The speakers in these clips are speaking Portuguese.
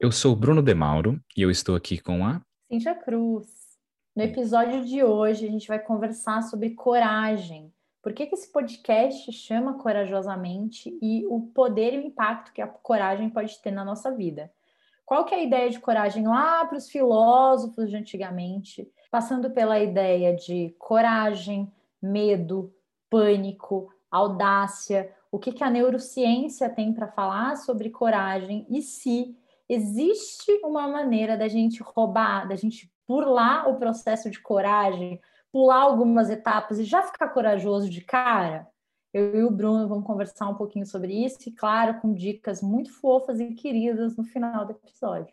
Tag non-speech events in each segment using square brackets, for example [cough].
Eu sou Bruno Demauro e eu estou aqui com a Cíntia Cruz. No episódio de hoje, a gente vai conversar sobre coragem. Por que, que esse podcast chama Corajosamente e o poder e o impacto que a coragem pode ter na nossa vida? Qual que é a ideia de coragem lá para os filósofos de antigamente, passando pela ideia de coragem, medo, pânico, audácia, o que, que a neurociência tem para falar sobre coragem e se existe uma maneira da gente roubar, da gente burlar o processo de coragem, pular algumas etapas e já ficar corajoso de cara? Eu e o Bruno vamos conversar um pouquinho sobre isso e, claro, com dicas muito fofas e queridas no final do episódio.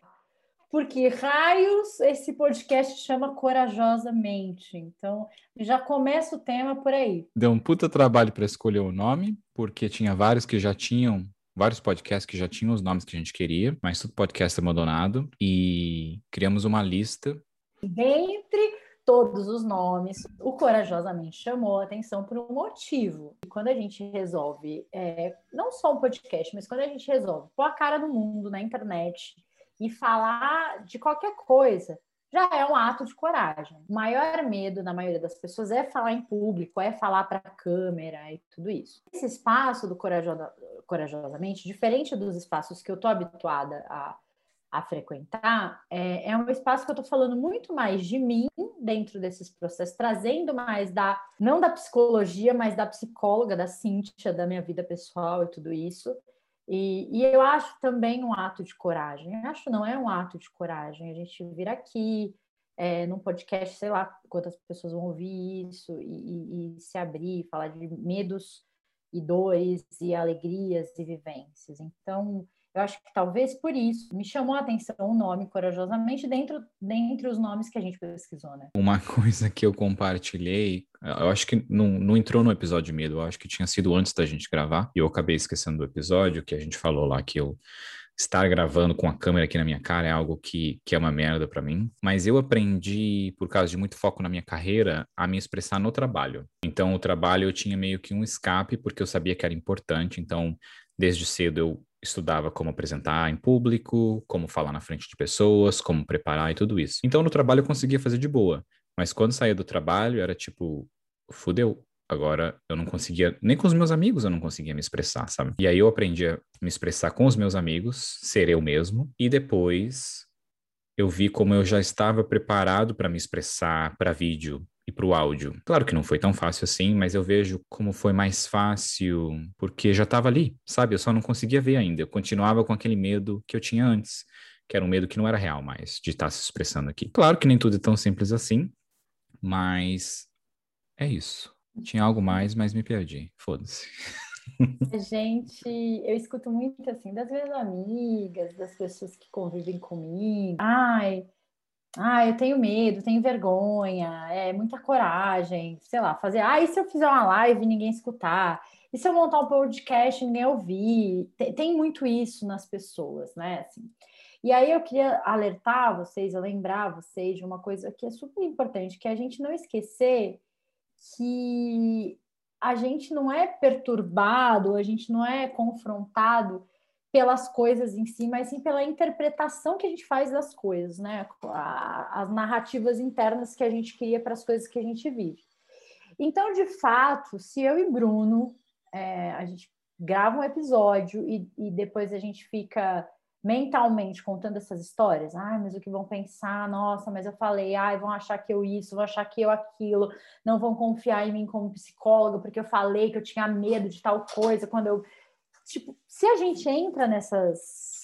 Porque raios esse podcast chama Corajosamente. Então, já começa o tema por aí. Deu um puta trabalho para escolher o nome, porque tinha vários que já tinham vários podcasts que já tinham os nomes que a gente queria, mas tudo podcast abandonado. E criamos uma lista. Dentre todos os nomes, o Corajosamente chamou a atenção por um motivo. E quando a gente resolve, é, não só um podcast, mas quando a gente resolve pôr a cara no mundo, na internet, e falar de qualquer coisa, já é um ato de coragem. O maior medo da maioria das pessoas é falar em público, é falar para a câmera e tudo isso. Esse espaço do corajosa, corajosamente, diferente dos espaços que eu estou habituada a, a frequentar, é, é, um espaço que eu estou falando muito mais de mim dentro desses processos, trazendo mais da, não da psicologia, mas da psicóloga, da Cíntia, da minha vida pessoal e tudo isso. E, e, eu acho também um ato de coragem. Eu acho não é um ato de coragem a gente vir aqui é, num podcast, sei lá quantas pessoas vão ouvir isso e, e, e se abrir, falar de medos e dores e alegrias e vivências. Então, eu acho que talvez por isso me chamou a atenção o nome Corajosamente dentro dentre os nomes que a gente pesquisou, né? Uma [laughs] coisa que eu compartilhei, eu acho que não, não entrou no episódio medo, eu acho que tinha sido antes da gente gravar, e eu acabei esquecendo do episódio, que a gente falou lá que eu estar gravando com a câmera aqui na minha cara é algo que, que é uma merda para mim, mas eu aprendi, por causa de muito foco na minha carreira, a me expressar no trabalho. Então, o trabalho eu tinha meio que um escape, porque eu sabia que era importante, então, desde cedo eu estudava como apresentar em público, como falar na frente de pessoas, como preparar e tudo isso. Então, no trabalho eu conseguia fazer de boa, mas quando saía do trabalho era tipo, fudeu, Agora eu não conseguia, nem com os meus amigos eu não conseguia me expressar, sabe? E aí eu aprendi a me expressar com os meus amigos, ser eu mesmo, e depois eu vi como eu já estava preparado para me expressar para vídeo e para o áudio. Claro que não foi tão fácil assim, mas eu vejo como foi mais fácil porque já estava ali, sabe? Eu só não conseguia ver ainda. Eu continuava com aquele medo que eu tinha antes, que era um medo que não era real mais, de estar se expressando aqui. Claro que nem tudo é tão simples assim, mas é isso. Tinha algo mais, mas me perdi. Foda-se. A [laughs] gente, eu escuto muito assim das minhas amigas, das pessoas que convivem comigo. Ai, ai, eu tenho medo, tenho vergonha, é muita coragem, sei lá, fazer. Ah, e se eu fizer uma live e ninguém escutar? E se eu montar um podcast e ninguém ouvir? Tem, tem muito isso nas pessoas, né? Assim. E aí eu queria alertar vocês, lembrar vocês de uma coisa que é super importante, que é a gente não esquecer que a gente não é perturbado, a gente não é confrontado pelas coisas em si, mas sim pela interpretação que a gente faz das coisas, né? As narrativas internas que a gente cria para as coisas que a gente vive. Então, de fato, se eu e Bruno é, a gente grava um episódio e, e depois a gente fica mentalmente contando essas histórias, ai, mas o que vão pensar? Nossa, mas eu falei, ai, vão achar que eu isso, vão achar que eu aquilo, não vão confiar em mim como psicóloga, porque eu falei que eu tinha medo de tal coisa, quando eu tipo, se a gente entra nessas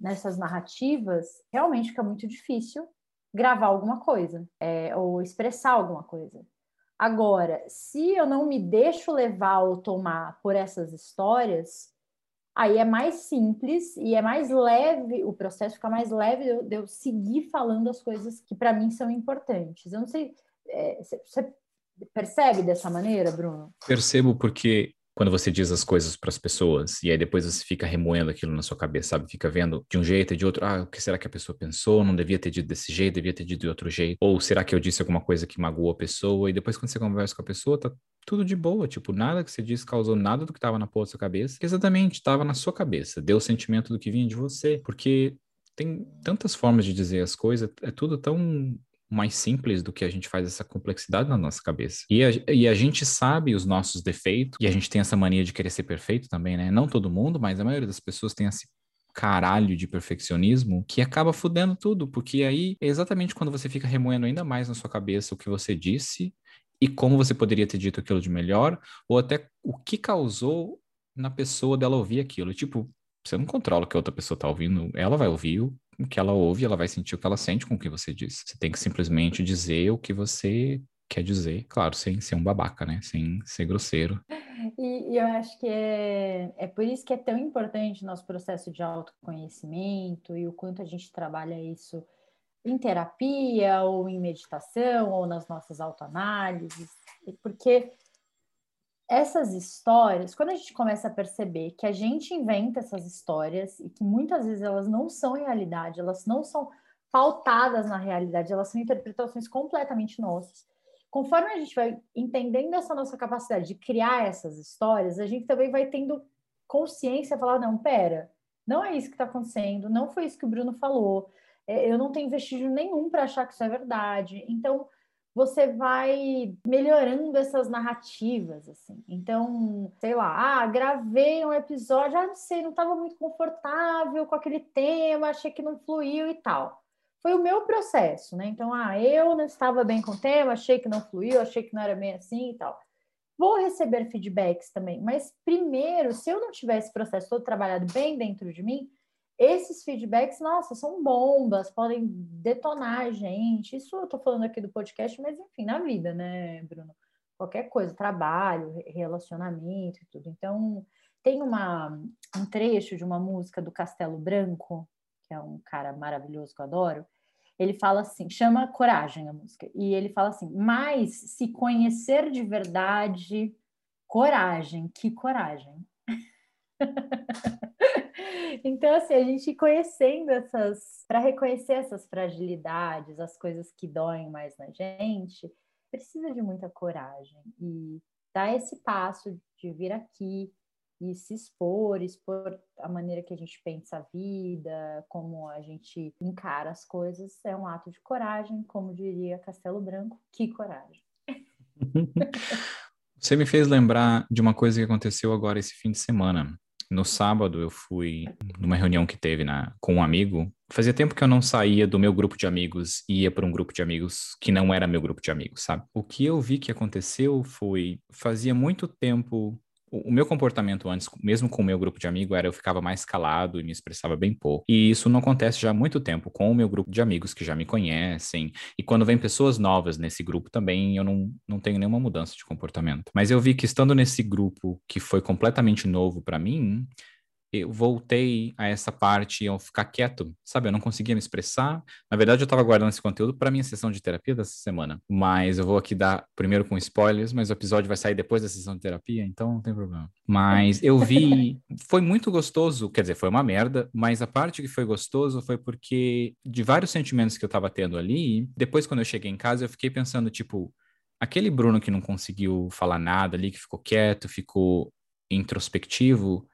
nessas narrativas, realmente fica muito difícil gravar alguma coisa, é, ou expressar alguma coisa. Agora, se eu não me deixo levar ou tomar por essas histórias, aí é mais simples e é mais leve, o processo fica mais leve de eu, de eu seguir falando as coisas que para mim são importantes. Eu não sei, é, você percebe dessa maneira, Bruno? Percebo porque quando você diz as coisas para as pessoas e aí depois você fica remoendo aquilo na sua cabeça, sabe? Fica vendo de um jeito e de outro, ah, o que será que a pessoa pensou? Não devia ter dito desse jeito, devia ter dito de outro jeito. Ou será que eu disse alguma coisa que magoou a pessoa? E depois quando você conversa com a pessoa, tá tudo de boa, tipo, nada que você disse causou nada do que estava na porra da sua cabeça, exatamente estava na sua cabeça, deu o sentimento do que vinha de você, porque tem tantas formas de dizer as coisas, é tudo tão mais simples do que a gente faz essa complexidade na nossa cabeça. E a, e a gente sabe os nossos defeitos, e a gente tem essa mania de querer ser perfeito também, né? Não todo mundo, mas a maioria das pessoas tem esse caralho de perfeccionismo que acaba fudendo tudo, porque aí é exatamente quando você fica remoendo ainda mais na sua cabeça o que você disse e como você poderia ter dito aquilo de melhor, ou até o que causou na pessoa dela ouvir aquilo. Tipo, você não controla o que a outra pessoa tá ouvindo, ela vai ouvir o que ela ouve, ela vai sentir o que ela sente com o que você diz. Você tem que simplesmente dizer o que você quer dizer, claro, sem ser um babaca, né? Sem ser grosseiro. E, e, eu acho que é, é por isso que é tão importante o nosso processo de autoconhecimento e o quanto a gente trabalha isso em terapia, ou em meditação, ou nas nossas autoanálises, porque essas histórias, quando a gente começa a perceber que a gente inventa essas histórias e que muitas vezes elas não são realidade, elas não são pautadas na realidade, elas são interpretações completamente nossas. Conforme a gente vai entendendo essa nossa capacidade de criar essas histórias, a gente também vai tendo consciência, falar não, pera, não é isso que está acontecendo, não foi isso que o Bruno falou, é, eu não tenho vestígio nenhum para achar que isso é verdade. Então você vai melhorando essas narrativas, assim. Então, sei lá, ah, gravei um episódio, ah, não sei, não estava muito confortável com aquele tema, achei que não fluiu e tal. Foi o meu processo, né? Então, ah, eu não estava bem com o tema, achei que não fluiu, achei que não era bem assim e tal. Vou receber feedbacks também, mas primeiro, se eu não tivesse esse processo todo trabalhado bem dentro de mim, esses feedbacks, nossa, são bombas, podem detonar a gente. Isso eu estou falando aqui do podcast, mas enfim, na vida, né, Bruno? Qualquer coisa, trabalho, relacionamento e tudo. Então, tem uma, um trecho de uma música do Castelo Branco, que é um cara maravilhoso que eu adoro. Ele fala assim, chama Coragem a música, e ele fala assim: mas se conhecer de verdade, coragem, que coragem. [laughs] Então, assim, a gente conhecendo essas, para reconhecer essas fragilidades, as coisas que doem mais na gente, precisa de muita coragem e dar esse passo de vir aqui e se expor, expor a maneira que a gente pensa a vida, como a gente encara as coisas, é um ato de coragem, como diria Castelo Branco, que coragem. [laughs] Você me fez lembrar de uma coisa que aconteceu agora esse fim de semana. No sábado eu fui numa reunião que teve na, com um amigo. Fazia tempo que eu não saía do meu grupo de amigos e ia para um grupo de amigos que não era meu grupo de amigos, sabe? O que eu vi que aconteceu foi fazia muito tempo o meu comportamento antes, mesmo com o meu grupo de amigos, era eu ficava mais calado e me expressava bem pouco. E isso não acontece já há muito tempo com o meu grupo de amigos que já me conhecem. E quando vem pessoas novas nesse grupo também, eu não, não tenho nenhuma mudança de comportamento. Mas eu vi que estando nesse grupo que foi completamente novo para mim, eu voltei a essa parte eu ficar quieto, sabe? Eu não conseguia me expressar. Na verdade, eu estava guardando esse conteúdo para minha sessão de terapia dessa semana. Mas eu vou aqui dar primeiro com spoilers, mas o episódio vai sair depois da sessão de terapia, então não tem problema. Mas eu vi, [laughs] foi muito gostoso, quer dizer, foi uma merda, mas a parte que foi gostoso foi porque de vários sentimentos que eu estava tendo ali, depois quando eu cheguei em casa, eu fiquei pensando, tipo, aquele Bruno que não conseguiu falar nada ali, que ficou quieto, ficou introspectivo,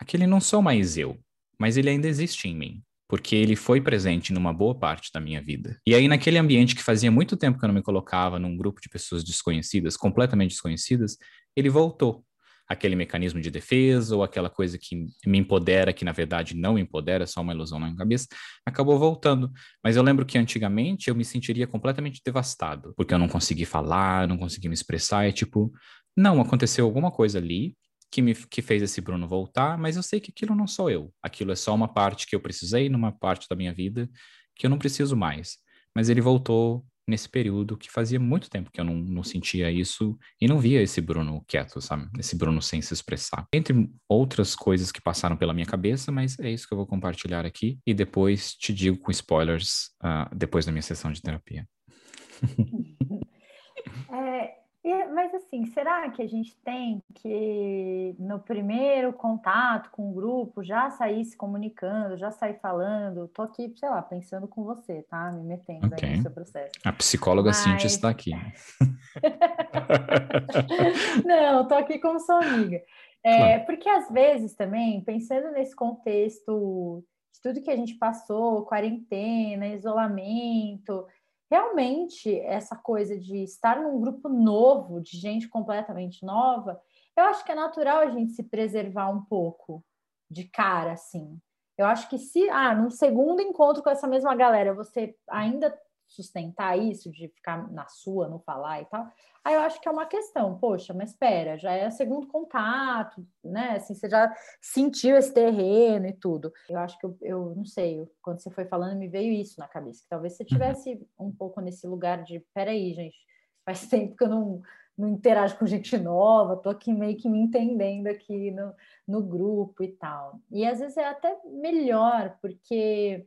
aquele não sou mais eu, mas ele ainda existe em mim, porque ele foi presente numa boa parte da minha vida. E aí, naquele ambiente que fazia muito tempo que eu não me colocava num grupo de pessoas desconhecidas, completamente desconhecidas, ele voltou. Aquele mecanismo de defesa ou aquela coisa que me empodera, que na verdade não empodera, só uma ilusão na minha cabeça, acabou voltando. Mas eu lembro que antigamente eu me sentiria completamente devastado, porque eu não consegui falar, não consegui me expressar, e tipo, não, aconteceu alguma coisa ali, que me que fez esse Bruno voltar, mas eu sei que aquilo não sou eu. Aquilo é só uma parte que eu precisei numa parte da minha vida que eu não preciso mais. Mas ele voltou nesse período que fazia muito tempo que eu não, não sentia isso e não via esse Bruno quieto, sabe? Esse Bruno sem se expressar. Entre outras coisas que passaram pela minha cabeça, mas é isso que eu vou compartilhar aqui e depois te digo com spoilers uh, depois da minha sessão de terapia. [laughs] é, e, mas assim, será que a gente tem que, no primeiro contato com o grupo, já sair se comunicando, já sair falando? Tô aqui, sei lá, pensando com você, tá? Me metendo okay. aí no seu processo. A psicóloga mas... Cintia está aqui. [laughs] Não, tô aqui como sua amiga. É, claro. Porque às vezes também, pensando nesse contexto de tudo que a gente passou, quarentena, isolamento, realmente essa coisa de estar num grupo novo, de gente completamente nova, eu acho que é natural a gente se preservar um pouco de cara, assim. Eu acho que se, ah, num segundo encontro com essa mesma galera, você ainda sustentar isso, de ficar na sua, não falar e tal, aí eu acho que é uma questão, poxa, mas espera, já é segundo contato, né? Assim, você já sentiu esse terreno e tudo. Eu acho que eu, eu não sei, quando você foi falando, me veio isso na cabeça, que talvez você tivesse um pouco nesse lugar de, peraí, gente, faz [laughs] tempo que eu não não interajo com gente nova, tô aqui meio que me entendendo aqui no, no grupo e tal. E às vezes é até melhor, porque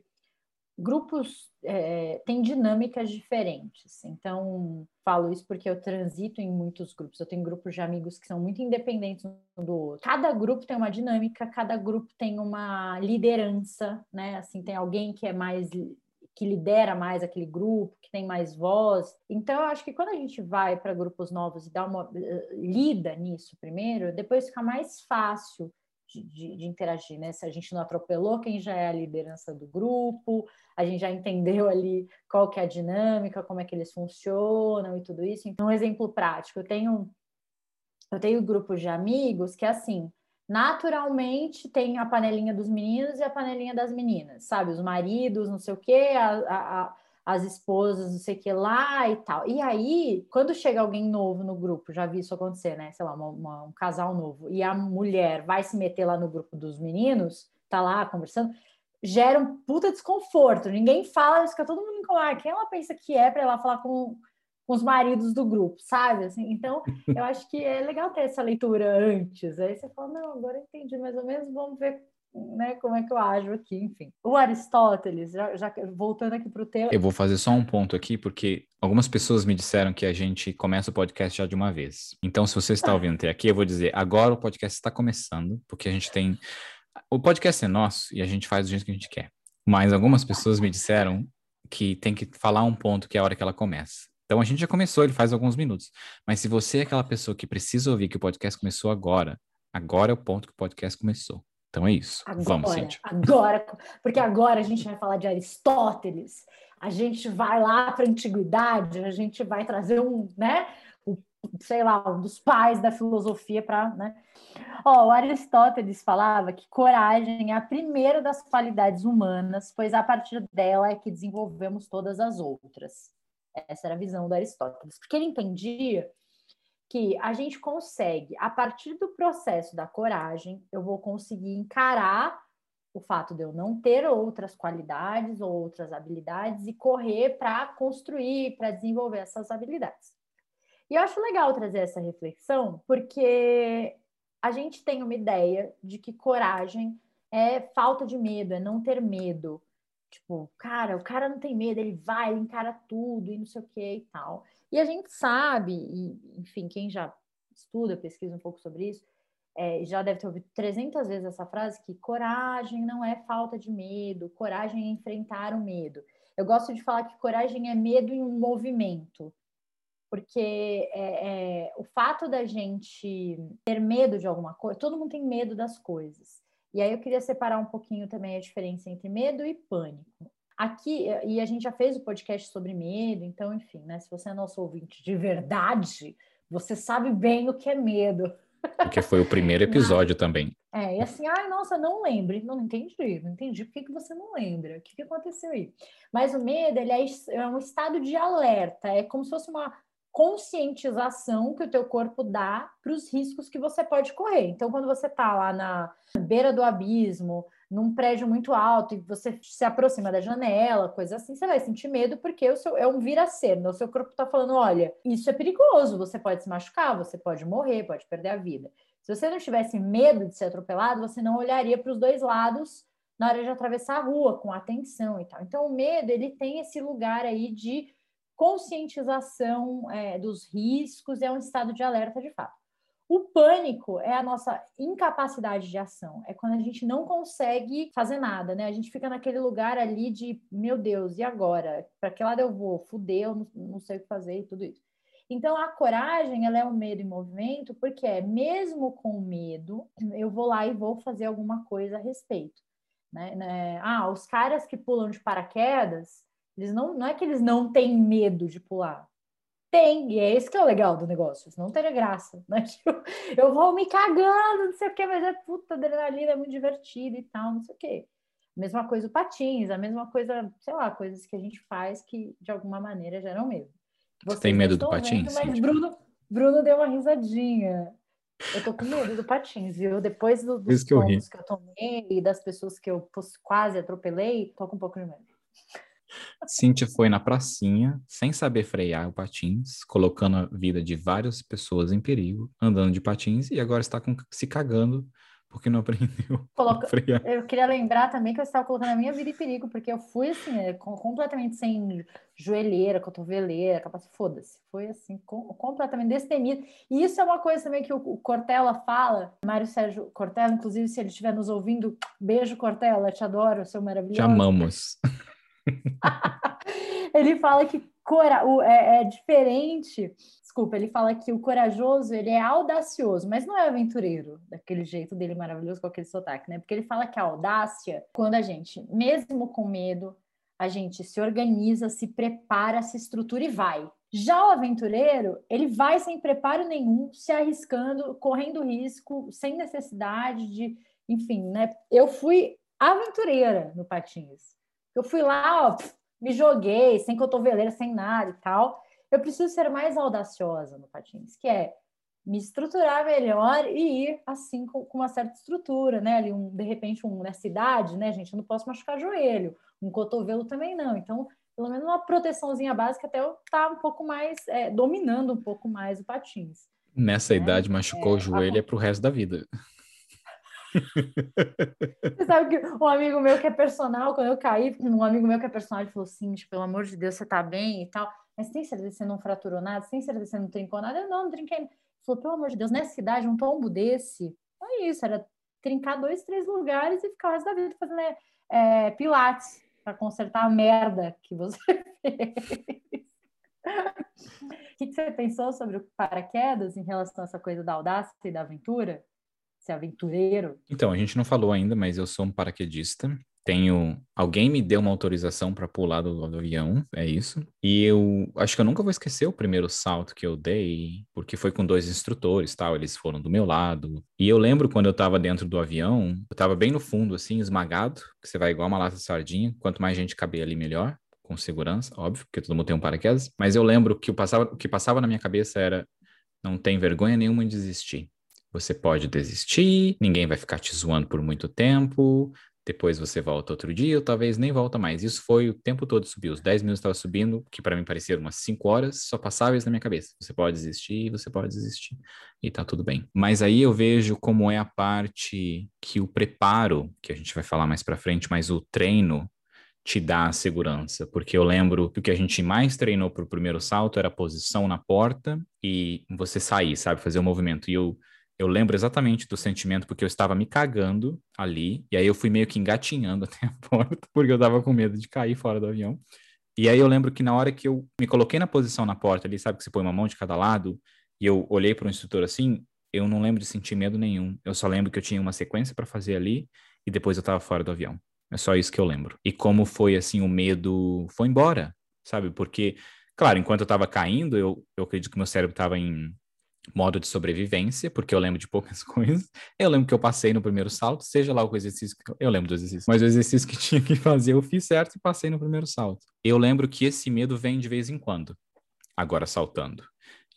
grupos é, têm dinâmicas diferentes. Então, falo isso porque eu transito em muitos grupos. Eu tenho grupos de amigos que são muito independentes um do outro. Cada grupo tem uma dinâmica, cada grupo tem uma liderança, né? Assim, tem alguém que é mais que lidera mais aquele grupo, que tem mais voz. Então, eu acho que quando a gente vai para grupos novos e dá uma eh, lida nisso primeiro, depois fica mais fácil de, de, interagir, né? Se a gente não atropelou quem já é a liderança do grupo, a gente já entendeu ali qual que é a dinâmica, como é que eles funcionam e tudo isso. Então, um exemplo prático, eu tenho eu tenho grupos de amigos que assim, naturalmente tem a panelinha dos meninos e a panelinha das meninas, sabe? Os maridos, não sei o quê, a, a, as esposas, não sei o que lá e tal. E aí, quando chega alguém novo no grupo, já vi isso acontecer, né? Sei lá, uma, uma, um casal novo, e a mulher vai se meter lá no grupo dos meninos, tá lá conversando, gera um puta desconforto. Ninguém fala, fica todo mundo em ah, quem ela pensa que é para ela falar com com os maridos do grupo, sabe? Assim, então, eu acho que é legal ter essa leitura antes. Aí você fala, não, agora entendi mais ou menos, vamos ver né, como é que eu ajo aqui, enfim. O Aristóteles, já, já voltando aqui para o tema. Eu vou fazer só um ponto aqui, porque algumas pessoas me disseram que a gente começa o podcast já de uma vez. Então, se você está [laughs] ouvindo até aqui, eu vou dizer, agora o podcast está começando, porque a gente tem. O podcast é nosso e a gente faz do jeito que a gente quer. Mas algumas pessoas me disseram que tem que falar um ponto que é a hora que ela começa. Então a gente já começou, ele faz alguns minutos. Mas se você é aquela pessoa que precisa ouvir que o podcast começou agora, agora é o ponto que o podcast começou. Então é isso. Agora, Vamos, Cíntia. Agora, porque agora a gente vai falar de Aristóteles, a gente vai lá para a antiguidade, a gente vai trazer um, né? O, sei lá, um dos pais da filosofia para, né? Ó, o Aristóteles falava que coragem é a primeira das qualidades humanas, pois a partir dela é que desenvolvemos todas as outras. Essa era a visão do Aristóteles, porque ele entendia que a gente consegue, a partir do processo da coragem, eu vou conseguir encarar o fato de eu não ter outras qualidades ou outras habilidades e correr para construir, para desenvolver essas habilidades. E eu acho legal trazer essa reflexão, porque a gente tem uma ideia de que coragem é falta de medo, é não ter medo, Tipo, cara, o cara não tem medo, ele vai, ele encara tudo e não sei o que e tal. E a gente sabe, e, enfim, quem já estuda, pesquisa um pouco sobre isso, é, já deve ter ouvido 300 vezes essa frase que coragem não é falta de medo, coragem é enfrentar o medo. Eu gosto de falar que coragem é medo em um movimento, porque é, é, o fato da gente ter medo de alguma coisa, todo mundo tem medo das coisas. E aí eu queria separar um pouquinho também a diferença entre medo e pânico. Aqui, e a gente já fez o podcast sobre medo, então, enfim, né? Se você é nosso ouvinte de verdade, você sabe bem o que é medo. Porque foi o primeiro [laughs] episódio também. É, e assim, ai, nossa, não lembre. Não entendi, não entendi. Por que, que você não lembra? O que, que aconteceu aí? Mas o medo, ele é, é um estado de alerta, é como se fosse uma conscientização que o teu corpo dá para os riscos que você pode correr. Então, quando você está lá na beira do abismo, num prédio muito alto e você se aproxima da janela, coisa assim, você vai sentir medo porque o seu, é um vira-ser, o seu corpo está falando, olha, isso é perigoso, você pode se machucar, você pode morrer, pode perder a vida. Se você não tivesse medo de ser atropelado, você não olharia para os dois lados na hora de atravessar a rua com atenção e tal. Então, o medo, ele tem esse lugar aí de conscientização é, dos riscos, é um estado de alerta de fato. O pânico é a nossa incapacidade de ação, é quando a gente não consegue fazer nada, né? A gente fica naquele lugar ali de, meu Deus, e agora? Para que lado eu vou? Fudeu, não, sei o que fazer e tudo isso. Então, a coragem, ela é o medo em movimento, porque é mesmo com medo, eu vou lá e vou fazer alguma coisa a respeito. Né? né? Ah, os caras que pulam de paraquedas, eles não, não é que eles não têm medo de pular. Tem, e é esse que é o legal do negócio, não teria graça, [laughs] né? Eu, eu vou me cagando, não sei o quê, mas é puta adrenalina, é muito divertido e tal, não sei o quê. Mesma coisa o patins, a mesma coisa, sei lá, coisas que a gente faz que de alguma maneira geram medo. Você tem medo do patins? Vendo, mas Bruno, Bruno deu uma risadinha. Eu tô com medo do patins, viu? Depois do, dos que eu, que eu tomei e das pessoas que eu quase atropelei, tô com um pouco de medo. Cíntia foi na pracinha, sem saber frear o patins, colocando a vida de várias pessoas em perigo, andando de patins, e agora está com, se cagando porque não [laughs] aprendeu Coloca... frear. Eu queria lembrar também que eu estava colocando a minha vida em perigo, porque eu fui assim, é, completamente sem joelheira, cotoveleira, capaz, foda-se. Foi assim, com, completamente destemido. E isso é uma coisa também que o, o Cortella fala, Mário Sérgio Cortella, inclusive, se ele estiver nos ouvindo, beijo, Cortella, te adoro, seu maravilhoso. Te amamos. [laughs] [laughs] ele fala que cora, o, é, é, diferente. Desculpa, ele fala que o corajoso ele é audacioso, mas não é aventureiro, daquele jeito dele maravilhoso com aquele sotaque, né? Porque ele fala que a audácia, quando a gente, mesmo com medo, a gente se organiza, se prepara, se estrutura e vai. Já o aventureiro, ele vai sem preparo nenhum, se arriscando, correndo risco, sem necessidade de, enfim, né? Eu fui aventureira no patins. Eu fui lá, ó, me joguei, sem cotoveleira, sem nada e tal. Eu preciso ser mais audaciosa no patins, que é me estruturar melhor e ir assim com, com uma certa estrutura, né? Ali, um, de repente, um, na cidade, né, gente? Eu não posso machucar joelho, um cotovelo também não. Então, pelo menos uma proteçãozinha básica até eu estar tá um pouco mais, é, dominando um pouco mais o patins. Nessa né? idade, machucou é, o joelho a... é pro resto da vida. Você sabe que um amigo meu que é personal, quando eu caí, um amigo meu que é personal, ele falou assim, pelo amor de Deus, você tá bem e tal. Mas tem certeza que você não fraturou nada? Tem certeza que você não trincou nada? Eu não, não trinquei. Ele falou, pelo amor de Deus, nessa cidade, um tombo desse, é isso, era trincar dois, três lugares e ficar o resto da vida fazendo é, pilates para consertar a merda que você [laughs] fez. O que, que você pensou sobre o paraquedas em relação a essa coisa da audácia e da aventura? Ser aventureiro? Então, a gente não falou ainda, mas eu sou um paraquedista. Tenho. Alguém me deu uma autorização para pular do, do, avião, é isso. E eu acho que eu nunca vou esquecer o primeiro salto que eu dei, porque foi com dois instrutores, tal. Eles foram do meu lado. E eu lembro quando eu estava dentro do avião, eu estava bem no fundo, assim, esmagado, que você vai igual uma lata de sardinha. Quanto mais gente caber ali, melhor com segurança, óbvio, porque todo mundo tem um paraquedas, mas eu lembro que o, passava, o que passava na minha cabeça era não tem vergonha nenhuma em desistir. Você pode desistir, ninguém vai ficar te zoando por muito tempo, depois você volta outro dia, ou talvez nem volta mais. Isso foi o tempo todo subiu. Os 10 minutos estava subindo, que para mim pareceram umas 5 horas, só passava isso na minha cabeça. Você pode desistir, você pode desistir, e tá tudo bem. Mas aí eu vejo como é a parte que o preparo, que a gente vai falar mais para frente, mas o treino te dá a segurança, porque eu lembro que o que a gente mais treinou para o primeiro salto era a posição na porta e você sair, sabe, fazer o movimento. E eu eu lembro exatamente do sentimento, porque eu estava me cagando ali, e aí eu fui meio que engatinhando [laughs] até a porta, porque eu tava com medo de cair fora do avião. E aí eu lembro que na hora que eu me coloquei na posição na porta ali, sabe que você põe uma mão de cada lado, e eu olhei para o instrutor assim, eu não lembro de sentir medo nenhum. Eu só lembro que eu tinha uma sequência para fazer ali, e depois eu estava fora do avião. É só isso que eu lembro. E como foi assim, o medo foi embora, sabe? Porque, claro, enquanto eu estava caindo, eu, eu acredito que meu cérebro estava em modo de sobrevivência, porque eu lembro de poucas [laughs] coisas. Eu lembro que eu passei no primeiro salto, seja lá o exercício que eu lembro do exercício, mas o exercício que [laughs] tinha que fazer eu fiz certo e passei no primeiro salto. Eu lembro que esse medo vem de vez em quando, agora saltando.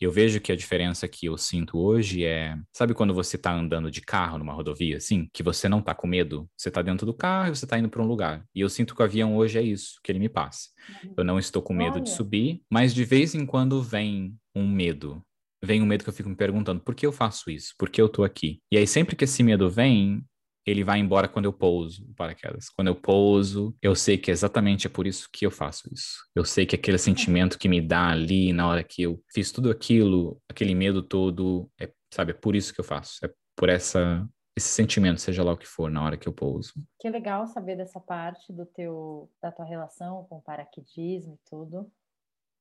Eu vejo que a diferença que eu sinto hoje é, sabe quando você tá andando de carro numa rodovia, assim, que você não tá com medo, você tá dentro do carro e você tá indo para um lugar. E eu sinto que o avião hoje é isso, que ele me passa. Eu não estou com medo de subir, mas de vez em quando vem um medo vem um medo que eu fico me perguntando, por que eu faço isso? Por que eu tô aqui? E aí sempre que esse medo vem, ele vai embora quando eu pouso o paraquedas. Quando eu pouso, eu sei que exatamente é por isso que eu faço isso. Eu sei que aquele sentimento que me dá ali na hora que eu fiz tudo aquilo, aquele medo todo, é, sabe, é por isso que eu faço. É por essa esse sentimento, seja lá o que for, na hora que eu pouso. Que legal saber dessa parte do teu da tua relação com o paraquedismo e tudo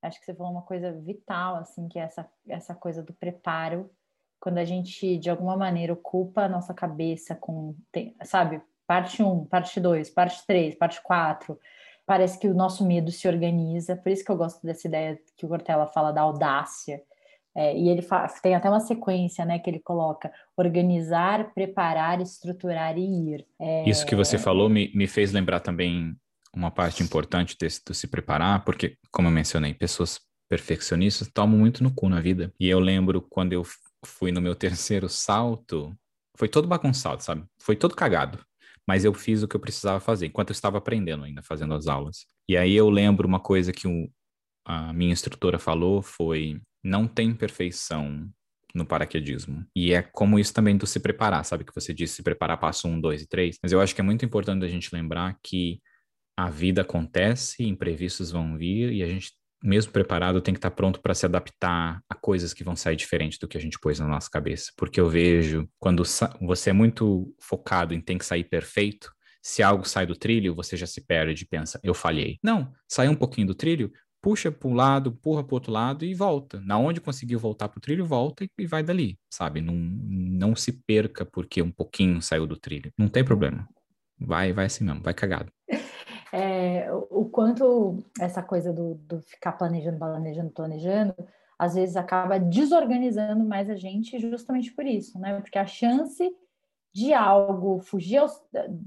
acho que você falou uma coisa vital, assim, que é essa, essa coisa do preparo, quando a gente, de alguma maneira, ocupa a nossa cabeça com, sabe, parte 1, parte 2, parte 3, parte 4. Parece que o nosso medo se organiza, por isso que eu gosto dessa ideia que o Cortella fala da audácia. É, e ele tem até uma sequência, né, que ele coloca organizar, preparar, estruturar e ir. É... Isso que você falou me, me fez lembrar também uma parte importante do se preparar, porque, como eu mencionei, pessoas perfeccionistas tomam muito no cu na vida. E eu lembro quando eu fui no meu terceiro salto, foi todo bagunçado, sabe? Foi todo cagado. Mas eu fiz o que eu precisava fazer, enquanto eu estava aprendendo ainda, fazendo as aulas. E aí eu lembro uma coisa que o, a minha instrutora falou foi não tem perfeição no paraquedismo. E é como isso também do se preparar, sabe? Que você disse se preparar passo um, dois e três. Mas eu acho que é muito importante a gente lembrar que a vida acontece, imprevistos vão vir e a gente mesmo preparado, tem que estar pronto para se adaptar a coisas que vão sair diferente do que a gente pôs na nossa cabeça. Porque eu vejo, quando você é muito focado em tem que sair perfeito, se algo sai do trilho, você já se perde e pensa, eu falhei. Não, sai um pouquinho do trilho, puxa para um lado, empurra para outro lado e volta. Na onde conseguiu voltar para o trilho, volta e, e, vai dali, sabe? Não, não se perca porque um pouquinho saiu do trilho. Não tem problema. Vai, vai assim mesmo, vai cagado é, o quanto essa coisa do, do ficar planejando, planejando, planejando, às vezes acaba desorganizando mais a gente justamente por isso, né? Porque a chance de algo fugir ao,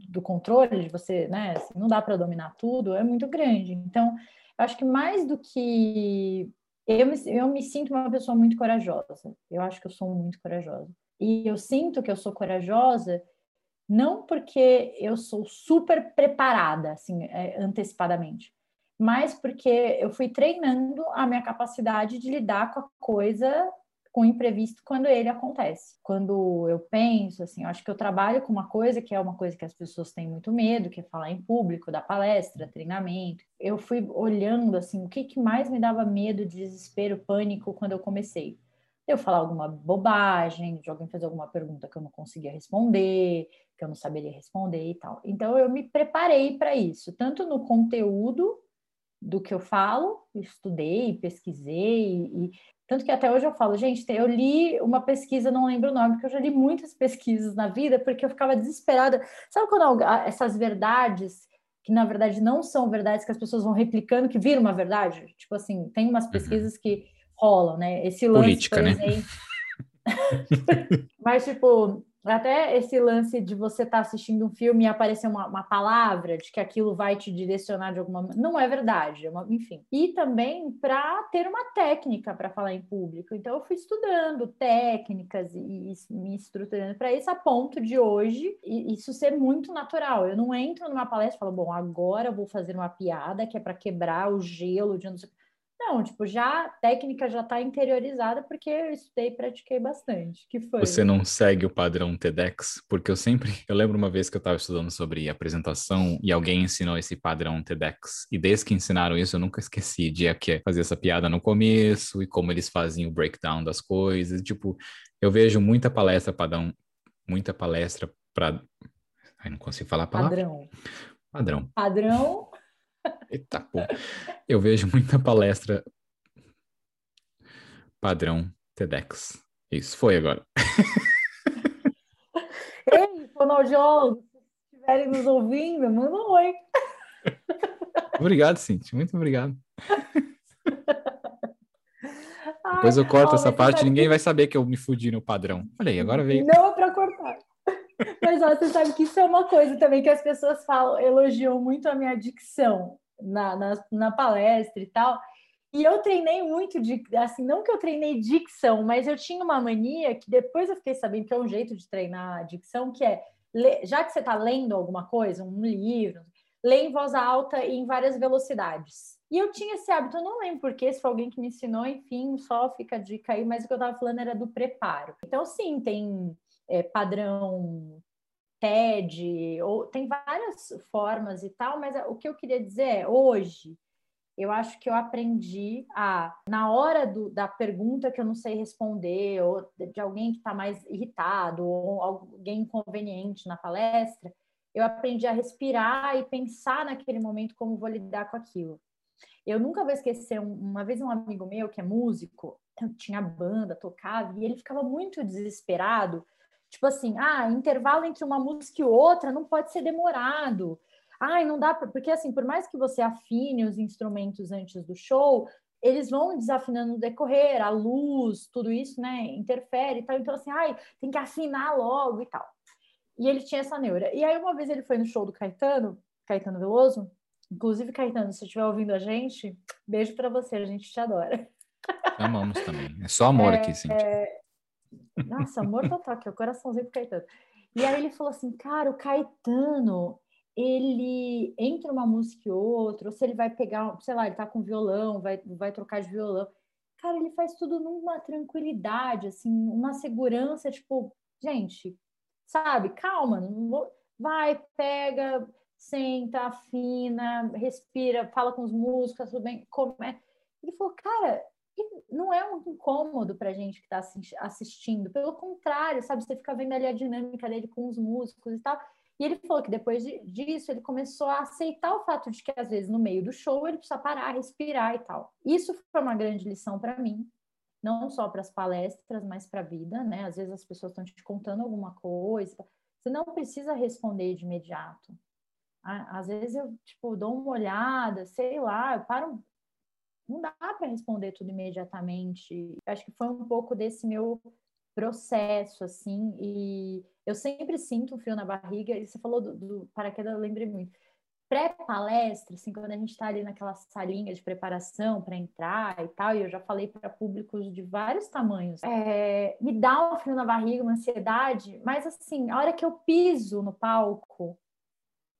do controle, de você, né? Assim, não dá para dominar tudo, é muito grande. Então, eu acho que mais do que. Eu me, eu me sinto uma pessoa muito corajosa. Eu acho que eu sou muito corajosa. E eu sinto que eu sou corajosa não porque eu sou super preparada, assim, é, antecipadamente, mas porque eu fui treinando a minha capacidade de lidar com a coisa, com o imprevisto quando ele acontece. Quando eu penso, assim, eu acho que eu trabalho com uma coisa que é uma coisa que as pessoas têm muito medo, que é falar em público, dar palestra, treinamento. Eu fui olhando, assim, o que, que mais me dava medo, desespero, pânico quando eu comecei eu falar alguma bobagem, de alguém fazer alguma pergunta que eu não conseguia responder, que eu não saberia responder e tal. Então eu me preparei para isso, tanto no conteúdo do que eu falo, estudei, pesquisei e tanto que até hoje eu falo, gente, eu li uma pesquisa, não lembro o nome, porque eu já li muitas [laughs] pesquisas na vida, porque eu ficava desesperada. Sabe quando essas verdades que na verdade não são verdades que as pessoas vão replicando que viram uma verdade? Tipo assim, tem umas uhum. pesquisas que rolam, né? Esse lance, Política, né? [laughs] Mas, tipo, até esse lance de você estar tá assistindo um filme e aparecer uma, uma, palavra de que aquilo vai te direcionar de alguma maneira, não é verdade, é uma, enfim. E também para ter uma técnica para falar em público. Então, eu fui estudando técnicas e, e me estruturando para isso, a ponto de hoje isso ser muito natural. Eu não entro numa palestra e falo, bom, agora eu vou fazer uma piada que é para quebrar o gelo de não sei não, tipo, já a técnica já está interiorizada porque eu estudei e pratiquei bastante. Que foi? Você não segue o padrão TEDx? Porque eu sempre, eu lembro uma vez que eu estava estudando sobre apresentação e alguém ensinou esse padrão TEDx. E desde que ensinaram isso, eu nunca esqueci de que fazer essa piada no começo e como eles faziam o breakdown das coisas. Tipo, eu vejo muita palestra padrão, muita palestra para Ai, não consigo falar a palavra. Padrão. Padrão. Padrão Eita, pô. Eu vejo muita palestra padrão TEDx. Isso, foi agora. [laughs] Ei, fonoaudiólogos, se estiverem nos ouvindo, manda um oi. Obrigado, Cintia. Muito obrigado. Ai, [laughs] Depois eu corto ó, essa parte, ninguém que... vai saber que eu me fudi no padrão. Falei, agora veio. Não é cortar. Mas ó, você sabe que isso é uma coisa também que as pessoas falam, elogiam muito a minha dicção na, na, na palestra e tal. E eu treinei muito de, assim, não que eu treinei dicção, mas eu tinha uma mania que depois eu fiquei sabendo que é um jeito de treinar a dicção, que é, já que você está lendo alguma coisa, um livro, lê em voz alta e em várias velocidades. E eu tinha esse hábito, eu não lembro porque, se foi alguém que me ensinou, enfim, só fica a dica aí, mas o que eu estava falando era do preparo. Então, sim, tem é, padrão TED, ou tem várias formas e tal, mas o que eu queria dizer é, hoje, eu acho que eu aprendi a, na hora do, da pergunta que eu não sei responder, ou de alguém que está mais irritado, ou alguém inconveniente na palestra, eu aprendi a respirar e pensar naquele momento como vou lidar com aquilo. Eu nunca vou esquecer, uma vez um amigo meu que é músico, tinha banda, tocava, e ele ficava muito desesperado Tipo assim, ah, intervalo entre uma música e outra não pode ser demorado. Ai, não dá pra... porque assim, por mais que você afine os instrumentos antes do show, eles vão desafinando no decorrer, a luz, tudo isso, né, interfere e tal. Então assim, ai, tem que afinar logo e tal. E ele tinha essa neura. E aí uma vez ele foi no show do Caetano, Caetano Veloso, inclusive Caetano, se estiver ouvindo a gente, beijo para você, a gente te adora. Amamos também. É só amor [laughs] é, aqui, sim. É... Nossa, amor total, que é o coraçãozinho pro Caetano. E aí ele falou assim, cara, o Caetano, ele entre uma música e outra, ou se ele vai pegar, sei lá, ele tá com violão, vai, vai trocar de violão. Cara, ele faz tudo numa tranquilidade, assim, uma segurança, tipo, gente, sabe, calma, vou... vai, pega, senta, afina, respira, fala com os músicos, tudo bem. Ele falou, cara, não é um incômodo para a gente que está assistindo, pelo contrário, sabe? Você fica vendo ali a dinâmica dele com os músicos e tal. E ele falou que depois disso ele começou a aceitar o fato de que às vezes no meio do show ele precisa parar, respirar e tal. Isso foi uma grande lição para mim, não só para as palestras, mas para a vida, né? Às vezes as pessoas estão te contando alguma coisa, você não precisa responder de imediato. Às vezes eu tipo dou uma olhada, sei lá, eu paro não dá para responder tudo imediatamente. Acho que foi um pouco desse meu processo, assim, e eu sempre sinto um frio na barriga, e você falou do, do paraquedas, eu lembrei muito. Pré-palestra, assim, quando a gente está ali naquela salinha de preparação para entrar e tal, e eu já falei para públicos de vários tamanhos, é, me dá um frio na barriga, uma ansiedade, mas assim, a hora que eu piso no palco,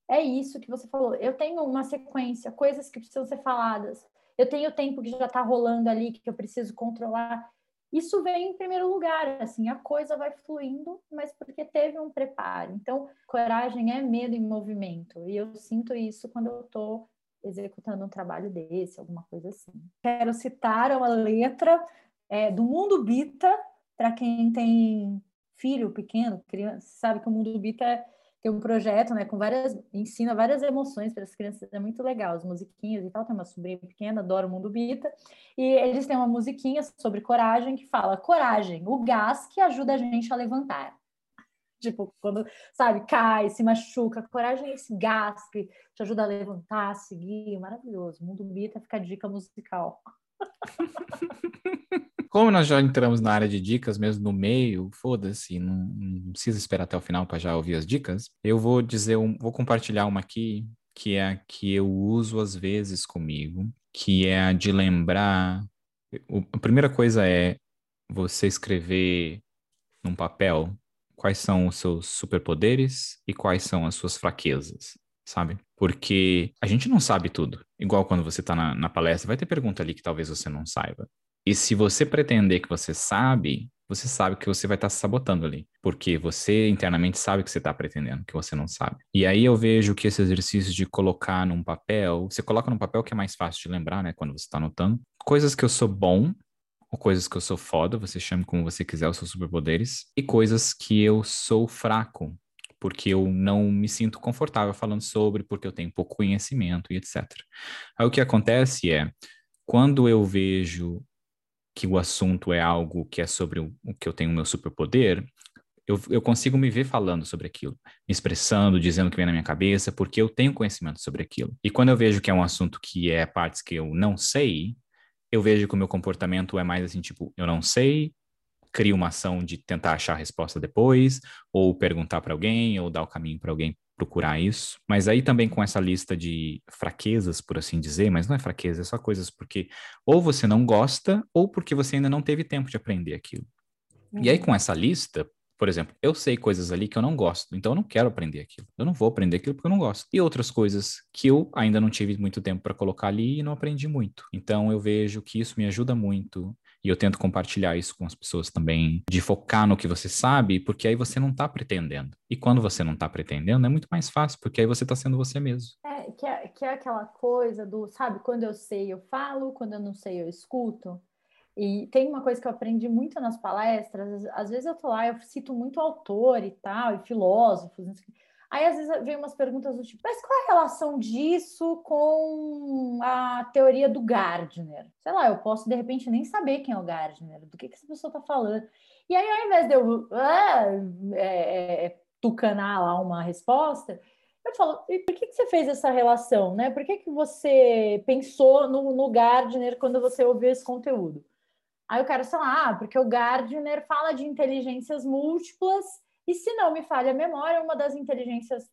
é isso que você falou. Eu tenho uma sequência, coisas que precisam ser faladas eu tenho tempo que já está rolando ali, que eu preciso controlar. Isso vem em primeiro lugar, assim, a coisa vai fluindo, mas porque teve um preparo. Então, coragem é medo em movimento, e eu sinto isso quando eu estou executando um trabalho desse, alguma coisa assim. Quero citar uma letra é, do Mundo Bita, para quem tem filho pequeno, criança, sabe que o Mundo Bita é tem um projeto, né, com várias, ensina várias emoções para as crianças, é muito legal, as musiquinhas e tal, tem uma sobrinha pequena, adora o mundo bita, e eles têm uma musiquinha sobre coragem que fala, coragem, o gás que ajuda a gente a levantar. [laughs] Tipo, quando, sabe, cai, se machuca, coragem é esse gás que te ajuda a levantar, a seguir, maravilhoso. Mundo Bita fica dica musical. [laughs] Como nós já entramos na área de dicas mesmo no meio, foda-se, não, não, precisa esperar até o final para já ouvir as dicas. Eu vou dizer, um, vou compartilhar uma aqui que é a que eu uso às vezes comigo, que é a de lembrar. O, a primeira coisa é você escrever num papel quais são os seus superpoderes e quais são as suas fraquezas, sabe? Porque a gente não sabe tudo. Igual quando você está na, na palestra, vai ter pergunta ali que talvez você não saiba. E se você pretender que você sabe, você sabe que você vai estar tá se sabotando ali, porque você internamente sabe que você está pretendendo, que você não sabe. E aí eu vejo que esse exercício de colocar num papel, você coloca num papel que é mais fácil de lembrar, né, quando você está anotando, coisas que eu sou bom, ou coisas que eu sou foda, você chame como você quiser os seus superpoderes, e coisas que eu sou fraco, porque eu não me sinto confortável falando sobre, porque eu tenho pouco conhecimento e etc. Aí o que acontece é, quando eu vejo que o assunto é algo que é sobre o, que eu tenho o meu superpoder, eu, eu consigo me ver falando sobre aquilo, me expressando, dizendo o que vem na minha cabeça, porque eu tenho conhecimento sobre aquilo. E quando eu vejo que é um assunto que é partes que eu não sei, eu vejo que o meu comportamento é mais assim, tipo, eu não sei, crio uma ação de tentar achar a resposta depois, ou perguntar para alguém, ou dar o caminho para alguém procurar isso. Mas aí também com essa lista de fraquezas, por assim dizer, mas não é fraqueza, é só coisas porque ou você não gosta, ou porque você ainda não teve tempo de aprender aquilo. Uhum. E aí uhum. com essa lista, por exemplo, eu sei coisas ali que eu não gosto, então eu não quero aprender aquilo. Eu não vou aprender aquilo porque eu não gosto. E outras coisas que eu ainda não tive muito tempo para colocar ali e não aprendi muito. Então eu vejo que isso me ajuda muito e eu tento compartilhar isso com as pessoas também, de focar no que você sabe, porque aí você não está pretendendo. E quando você não está pretendendo, é muito mais fácil, porque aí você está sendo você mesmo. É que, é, que é aquela coisa do, sabe, quando eu sei, eu falo, quando eu não sei, eu escuto. E tem uma coisa que eu aprendi muito nas palestras, às vezes eu tô lá, eu cito muito autor e tal, e filósofos, Aí às vezes vem umas perguntas do tipo, mas qual a relação disso com a teoria do Gardner? Sei lá, eu posso de repente nem saber quem é o Gardner, do que, que essa pessoa está falando. E aí, ao invés de eu ah, é, é, tucanar lá uma resposta, eu falo, e por que, que você fez essa relação, né? Por que, que você pensou no, no Gardner quando você ouviu esse conteúdo? Aí eu quero, sei lá, ah, porque o Gardner fala de inteligências múltiplas e se não me falha a memória, uma das inteligências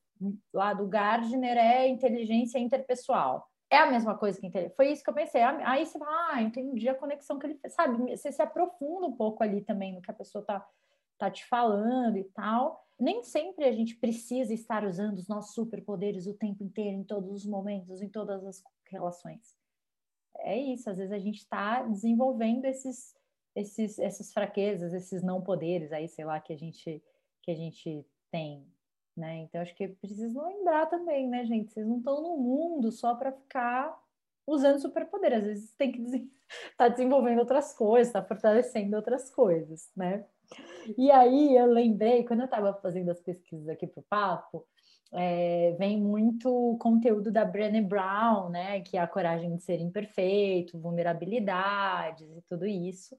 lá do Gardner é inteligência interpessoal. É a mesma coisa que inteligência. Foi isso que eu pensei. Aí você fala, ah, entendi a conexão que ele fez. Sabe, você se aprofunda um pouco ali também no que a pessoa tá, tá te falando e tal. Nem sempre a gente precisa estar usando os nossos superpoderes o tempo inteiro, em todos os momentos, em todas as relações. É isso, às vezes a gente está desenvolvendo esses, esses, essas fraquezas, esses não poderes aí, sei lá, que a gente que a gente tem, né? Então acho que preciso lembrar também, né, gente? Vocês não estão no mundo só para ficar usando superpoder. Às vezes tem que estar [laughs] tá desenvolvendo outras coisas, está fortalecendo outras coisas, né? E aí eu lembrei, quando eu estava fazendo as pesquisas aqui para o papo, é, vem muito conteúdo da Brené Brown, né? Que é a coragem de ser imperfeito, vulnerabilidades e tudo isso.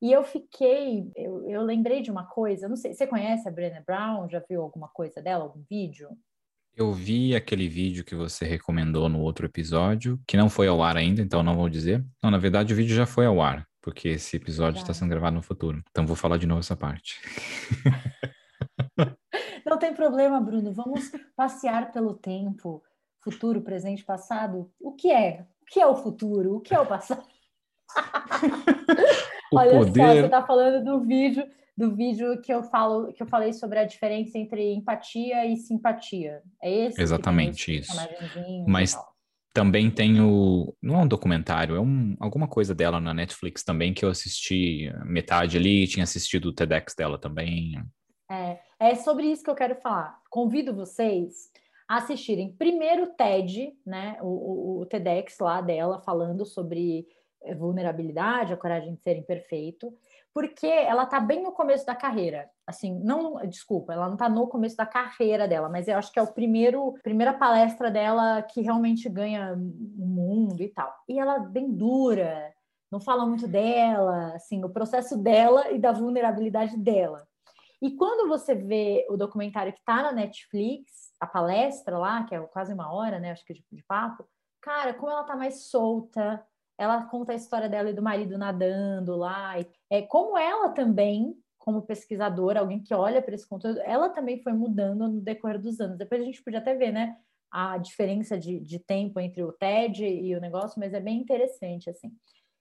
E eu fiquei, eu, eu lembrei de uma coisa, não sei, você conhece a Brené Brown? Já viu alguma coisa dela, algum vídeo? Eu vi aquele vídeo que você recomendou no outro episódio, que não foi ao ar ainda, então não vou dizer. Não, na verdade o vídeo já foi ao ar, porque esse episódio está sendo gravado no futuro. Então vou falar de novo essa parte. [laughs] não tem problema, Bruno. Vamos passear pelo tempo, futuro, presente, passado. O que é? O que é o futuro? O que é o passado? [laughs] o Olha poder... só, você está falando do vídeo do vídeo que eu falo que eu falei sobre a diferença entre empatia e simpatia. É esse? Exatamente isso. Mas também tem o não é um documentário, é um, alguma coisa dela na Netflix também que eu assisti metade ali, tinha assistido o TEDx dela também. É, é sobre isso que eu quero falar. Convido vocês a assistirem primeiro o TED, né, o, o, o TEDx lá dela falando sobre vulnerabilidade, a coragem de ser imperfeito, porque ela está bem no começo da carreira. Assim, não, desculpa, ela não está no começo da carreira dela, mas eu acho que é o primeiro, primeira palestra dela que realmente ganha o mundo e tal. E ela é bem dura, não fala muito dela, assim, o processo dela e da vulnerabilidade dela. E quando você vê o documentário que está na Netflix, a palestra lá, que é quase uma hora, né, acho que de, de papo, cara, como ela está mais solta, ela conta a história dela e do marido nadando lá. É como ela também, como pesquisadora, alguém que olha para esse conteúdo, ela também foi mudando no decorrer dos anos. Depois a gente podia até ver, né, a diferença de, de tempo entre o TED e o negócio, mas é bem interessante assim.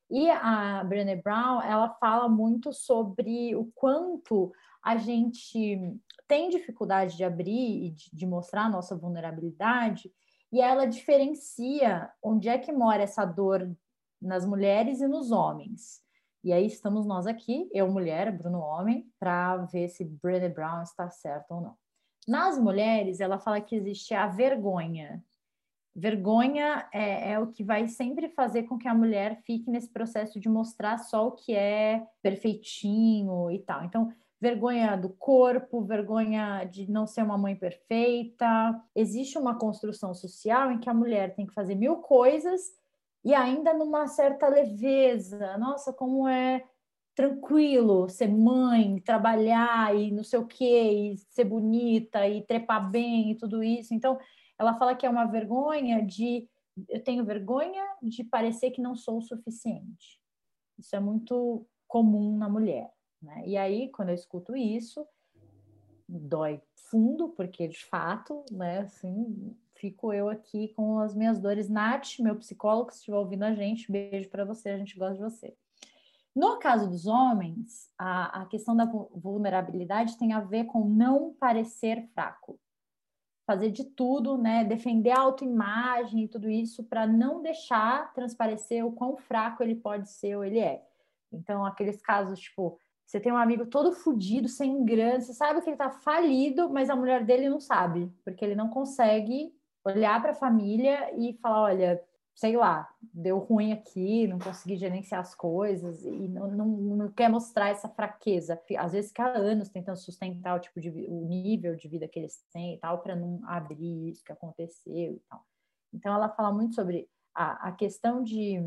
E a Brené Brown, ela fala muito sobre o quanto a gente tem dificuldade de abrir e de, de mostrar a nossa vulnerabilidade, e ela diferencia onde é que mora essa dor nas mulheres e nos homens. E aí estamos nós aqui, eu mulher, Bruno homem, para ver se Brené Brown está certo ou não. Nas mulheres, ela fala que existe a vergonha. Vergonha é, é, o que vai sempre fazer com que a mulher fique nesse processo de mostrar só o que é perfeitinho e tal. Então, vergonha do corpo, vergonha de não ser uma mãe perfeita. Existe uma construção social em que a mulher tem que fazer mil coisas e ainda numa certa leveza. Nossa, como é tranquilo ser mãe, trabalhar e não sei o quê, e ser bonita e trepar bem e tudo isso. Então, ela fala que é uma vergonha de eu tenho vergonha de parecer que não sou o suficiente. Isso é muito comum na mulher, né? E aí, quando eu escuto isso, dói fundo, porque de fato, né, assim, fico eu aqui com as minhas dores. Nath, meu psicólogo, se estiver ouvindo a gente, beijo para você, a gente gosta de você. No caso dos homens, a, a questão da vulnerabilidade tem a ver com não parecer fraco. Fazer de tudo, né? Defender a autoimagem e tudo isso para não deixar transparecer o quão fraco ele pode ser ou ele é. Então, aqueles casos, tipo, você tem um amigo todo fudido, sem grana, você sabe que ele tá falido, mas a mulher dele não sabe, porque ele não consegue olhar para a família e falar: olha, sei lá, deu ruim aqui, não consegui gerenciar as coisas e não, não, não, quer mostrar essa fraqueza. Às vezes fica anos tentando sustentar o tipo de o nível de vida que eles têm e tal para não abrir isso que aconteceu e tal. Então ela fala muito sobre a, a questão de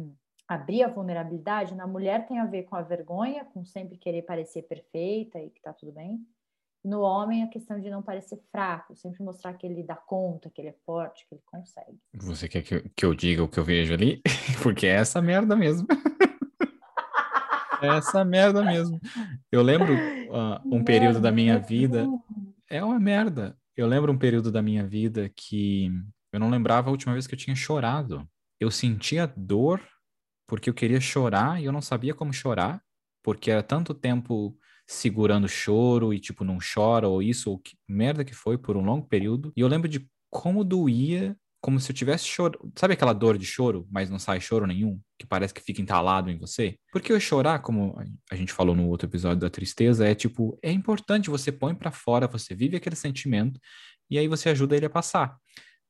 abrir a vulnerabilidade na mulher tem a ver com a vergonha, com sempre querer parecer perfeita e que tá tudo bem. No homem, a questão de não parecer fraco, sempre mostrar que ele dá conta, que ele é forte, que ele consegue. Você quer que eu, que eu diga o que eu vejo ali? [laughs] Porque é essa merda mesmo. é essa merda mesmo. Eu lembro uh, um período da minha vida. É uma merda. Eu lembro um período da minha vida que eu não lembrava a última vez que eu tinha chorado. Eu sentia dor porque eu queria chorar e eu não sabia como chorar, porque era tanto tempo segurando choro e tipo não chora ou isso ou que merda que foi por um longo período. E eu lembro de como doía, como se eu tivesse choro, sabe aquela dor de choro, mas não sai choro nenhum, que parece que fica entalado em você? Porque eu chorar, como a gente falou no outro episódio da tristeza, é tipo, é importante você põe para fora, você vive aquele sentimento e aí você ajuda ele a passar.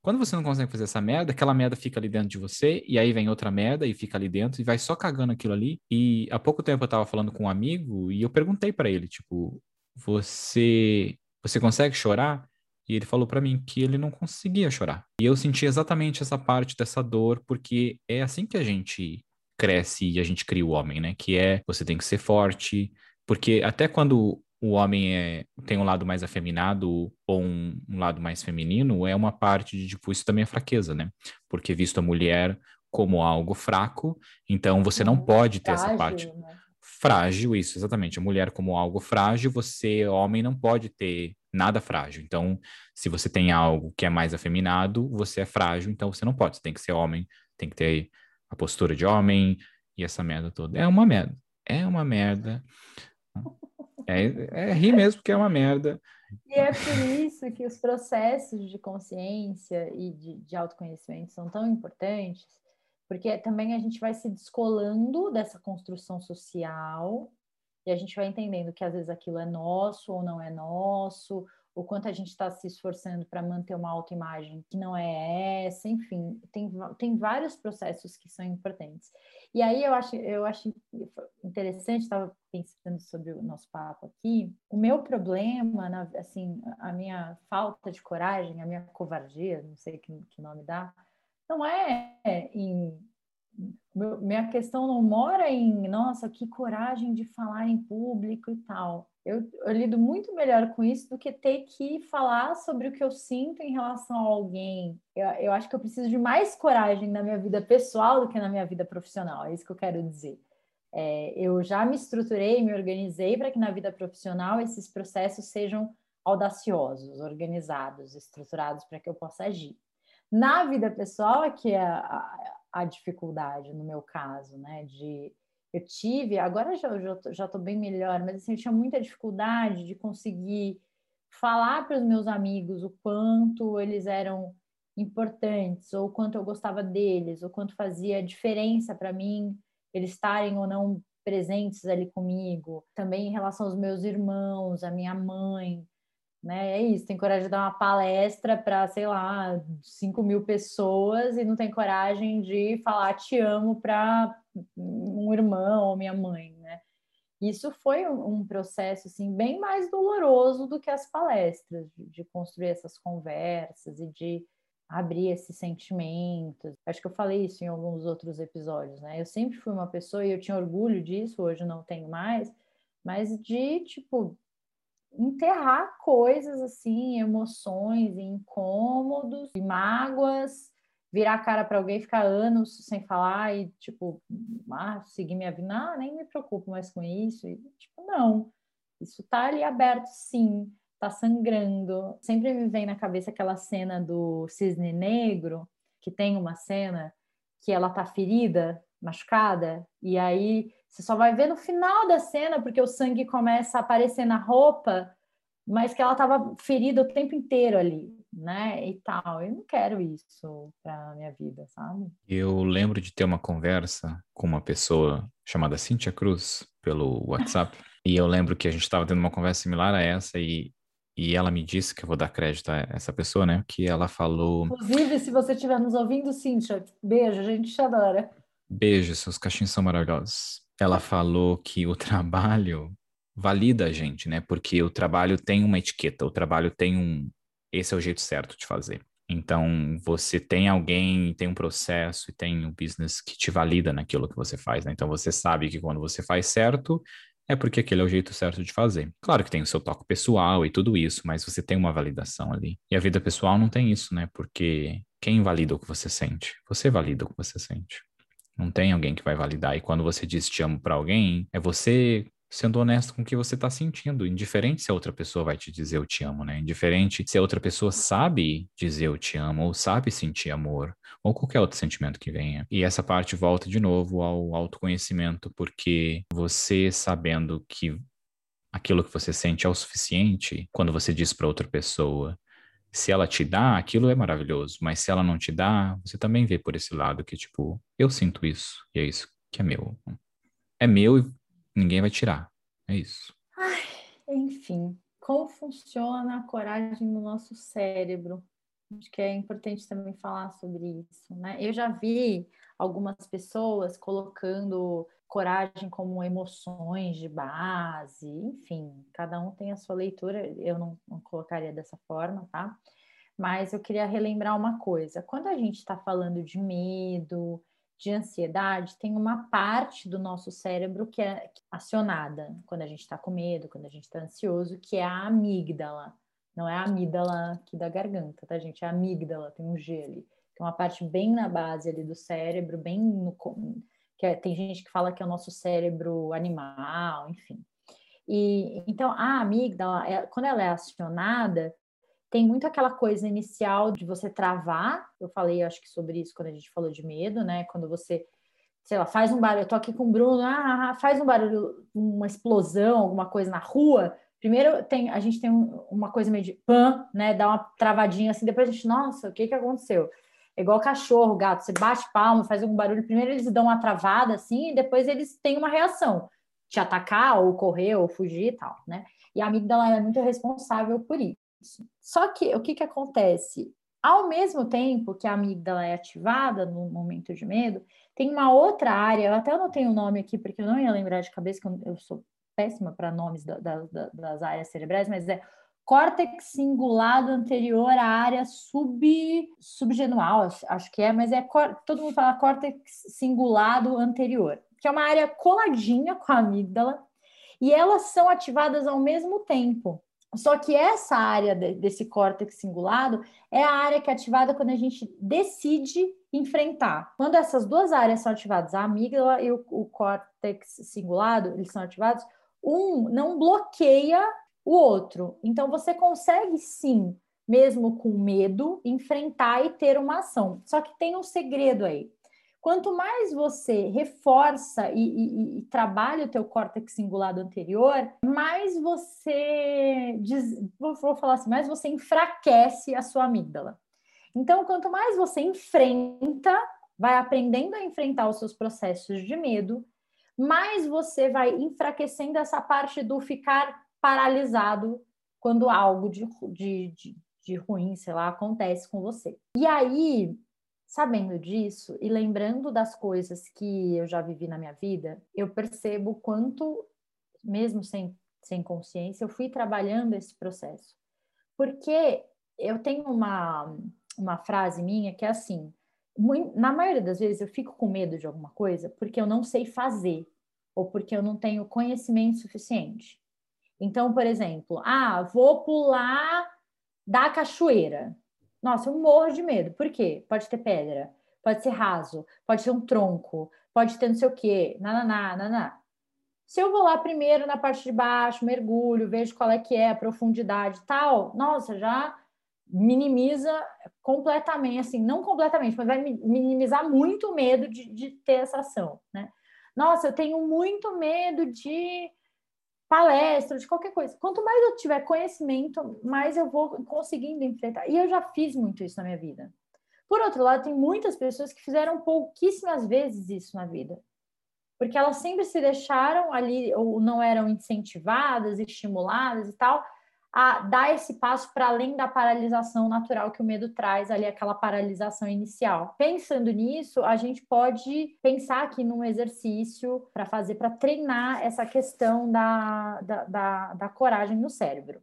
Quando você não consegue fazer essa merda, aquela merda fica ali dentro de você, e aí vem outra merda e fica ali dentro, e vai só cagando aquilo ali. E há pouco tempo eu tava falando com um amigo, e eu perguntei para ele, tipo, você, você consegue chorar? E ele falou para mim que ele não conseguia chorar. E eu senti exatamente essa parte dessa dor, porque é assim que a gente cresce e a gente cria o homem, né? Que é você tem que ser forte, porque até quando o homem é, tem um lado mais afeminado ou um, um, lado mais feminino, é uma parte de, tipo, isso também é fraqueza, né? Porque visto a mulher como algo fraco, então você não pode ter frágil, essa parte. Né? Frágil, isso, exatamente. A mulher como algo frágil, você, homem, não pode ter nada frágil. Então, se você tem algo que é mais afeminado, você é frágil, então você não pode. Você tem que ser homem, tem que ter a postura de homem e essa merda toda. É uma merda. É uma merda. É, é rir mesmo, porque é uma merda. E é por isso que os processos de consciência e de, de autoconhecimento são tão importantes, porque também a gente vai se descolando dessa construção social e a gente vai entendendo que às vezes aquilo é nosso ou não é nosso, o quanto a gente está se esforçando para manter uma autoimagem que não é essa, enfim, tem, tem vários processos que são importantes. E aí eu acho, eu acho interessante, estava pensando sobre o nosso papo aqui, o meu problema, na, assim, a minha falta de coragem, a minha covardia, não sei que, que nome dá, não é em minha questão não mora em, nossa, que coragem de falar em público e tal. Eu, eu, lido muito melhor com isso do que ter que falar sobre o que eu sinto em relação a alguém. Eu, eu acho que eu preciso de mais coragem na minha vida pessoal do que na minha vida profissional. É isso que eu quero dizer. É, eu já me estruturei, me organizei para que na vida profissional esses processos sejam audaciosos, organizados, estruturados para que eu possa agir. Na vida pessoal é que é a, a dificuldade, no meu caso, né? De eu tive, agora já já estou bem melhor, mas assim, eu tinha muita dificuldade de conseguir falar para os meus amigos o quanto eles eram importantes, ou quanto eu gostava deles, ou quanto fazia diferença para mim eles estarem ou não presentes ali comigo. Também em relação aos meus irmãos, a minha mãe, né? É isso, tem coragem de dar uma palestra para, sei lá, 5 mil pessoas e não tem coragem de falar te amo para um irmão ou minha mãe, né? Isso foi um, processo assim bem mais doloroso do que as palestras, de, de construir essas conversas e de abrir esses sentimentos. Acho que eu falei isso em alguns outros episódios, né? Eu sempre fui uma pessoa e eu tinha orgulho disso, hoje não tenho mais, mas de tipo enterrar coisas assim, emoções, incômodos, e mágoas virar a cara para alguém, ficar anos sem falar e, tipo, ah, seguir minha vida, ah, nem me preocupo mais com isso. E, tipo, não, isso tá ali aberto, sim, tá sangrando. Sempre me vem na cabeça aquela cena do cisne negro, que tem uma cena que ela tá ferida, machucada, e aí você só vai ver no final da cena, porque o sangue começa a aparecer na roupa, mas que ela estava ferida o tempo inteiro ali né? E tal. Eu não quero isso para minha vida, sabe? Eu lembro de ter uma conversa com uma pessoa chamada Cíntia Cruz pelo WhatsApp. [laughs] e eu lembro que a gente estava tendo uma conversa similar a essa e, e ela me disse que eu vou dar crédito a essa pessoa, né? Que ela falou. Inclusive, se você estiver nos ouvindo, Cíntia, beijo, a gente te adora. Beijo, seus cachinhos são maravilhosos. Ela [laughs] falou que o trabalho valida a gente, né? Porque o trabalho tem uma etiqueta, o trabalho tem um. Esse é o jeito certo de fazer. Então, você tem alguém, tem um processo e tem um business que te valida naquilo que você faz, né? Então, você sabe que quando você faz certo, é porque aquele é o jeito certo de fazer. Claro que tem o seu toque pessoal e tudo isso, mas você tem uma validação ali. E a vida pessoal não tem isso, né? Porque quem valida o que você sente? Você valida o que você sente. Não tem alguém que vai validar. E quando você diz te amo para alguém, é você sendo honesto com o que você está sentindo, indiferente se a outra pessoa vai te dizer eu te amo, né? Indiferente se a outra pessoa sabe dizer eu te amo, ou sabe sentir amor, ou qualquer outro sentimento que venha. E essa parte volta de novo ao autoconhecimento, porque você sabendo que aquilo que você sente é o suficiente, quando você diz para outra pessoa, se ela te dá, aquilo é maravilhoso, mas se ela não te dá, você também vê por esse lado que tipo, eu sinto isso, e é isso que é meu. É meu ninguém vai tirar. É isso. Ai, enfim, como funciona a coragem no nosso cérebro? Acho que é importante também falar sobre isso, né? Eu já vi algumas pessoas colocando coragem como emoções de base, enfim, cada um tem a sua leitura, eu não, não colocaria dessa forma, tá? Mas eu queria relembrar uma coisa: quando a gente está falando de medo, de ansiedade, tem uma parte do nosso cérebro que é acionada quando a gente está com medo, quando a gente está ansioso, que é a amígdala. Não é a amígdala aqui da garganta, tá, gente? É a amígdala, tem um G ali. Tem uma parte bem na base ali do cérebro, bem no. Que é, tem gente que fala que é o nosso cérebro animal, enfim. E então a amígdala, é, quando ela é acionada, tem muito aquela coisa inicial de você travar. Eu falei, acho que sobre isso quando a gente falou de medo, né? Quando você, sei lá, faz um barulho. Eu tô aqui com o Bruno, ah, ah, ah faz um barulho, uma explosão, alguma coisa na rua. Primeiro tem, a gente tem uma coisa meio de pan, né? Dá uma travadinha assim, depois a gente, nossa, o que que aconteceu? É igual cachorro, gato, você bate palma, faz algum barulho, primeiro eles dão uma travada assim, e depois eles têm uma reação, te atacar, ou correr, ou fugir e tal, né? E a amígdala é muito responsável por isso. Só que o que, que acontece? Ao mesmo tempo que a amígdala é ativada no momento de medo, tem uma outra área, eu até não tenho o nome aqui porque eu não ia lembrar de cabeça, que eu, sou péssima para nomes da, da, das áreas cerebrais, mas é córtex cingulado anterior à área sub, subgenual, acho que é, mas é todo mundo fala córtex cingulado anterior, que é uma área coladinha com a amígdala, e elas são ativadas ao mesmo tempo. Só que essa área de, desse córtex cingulado é a área que é ativada quando a gente decide enfrentar. Quando essas duas áreas são ativadas, a amígdala e o, o córtex cingulado, eles são ativados, um não bloqueia o outro. Então você consegue sim, mesmo com medo, enfrentar e ter uma ação. Só que tem um segredo aí. Quanto mais você reforça e, e, e trabalha o teu córtex cingulado anterior, mais você, vou, vou falar assim, mais você enfraquece a sua amígdala. Então, quanto mais você enfrenta, vai aprendendo a enfrentar os seus processos de medo, mais você vai enfraquecendo essa parte do ficar paralisado quando algo de, de, de, de ruim, sei lá, acontece com você. E aí, Sabendo disso e lembrando das coisas que eu já vivi na minha vida, eu percebo quanto, mesmo sem, sem consciência, eu fui trabalhando esse processo. Porque eu tenho uma, uma frase minha que é assim: na maioria das vezes eu fico com medo de alguma coisa porque eu não sei fazer ou porque eu não tenho conhecimento suficiente. Então, por exemplo, ah, vou pular da cachoeira. Nossa, eu morro de medo. Por quê? Pode ter pedra, pode ser raso, pode ser um tronco, pode ter não sei o quê, nananá, nananá. Se eu vou lá primeiro na parte de baixo, mergulho, vejo qual é que é a profundidade tal, nossa, já minimiza completamente, assim, não completamente, mas vai minimizar muito o medo de, de ter essa ação, né? Nossa, eu tenho muito medo de palestra, de qualquer coisa. Quanto mais eu tiver conhecimento, mais eu vou conseguindo enfrentar. E eu já fiz muito isso na minha vida. Por outro lado, tem muitas pessoas que fizeram pouquíssimas vezes isso na vida. Porque elas sempre se deixaram ali, ou não eram incentivadas, estimuladas e tal, a dar esse passo para além da paralisação natural que o medo traz ali, aquela paralisação inicial. Pensando nisso, a gente pode pensar aqui num exercício para fazer, para treinar essa questão da, da, da, da, coragem no cérebro.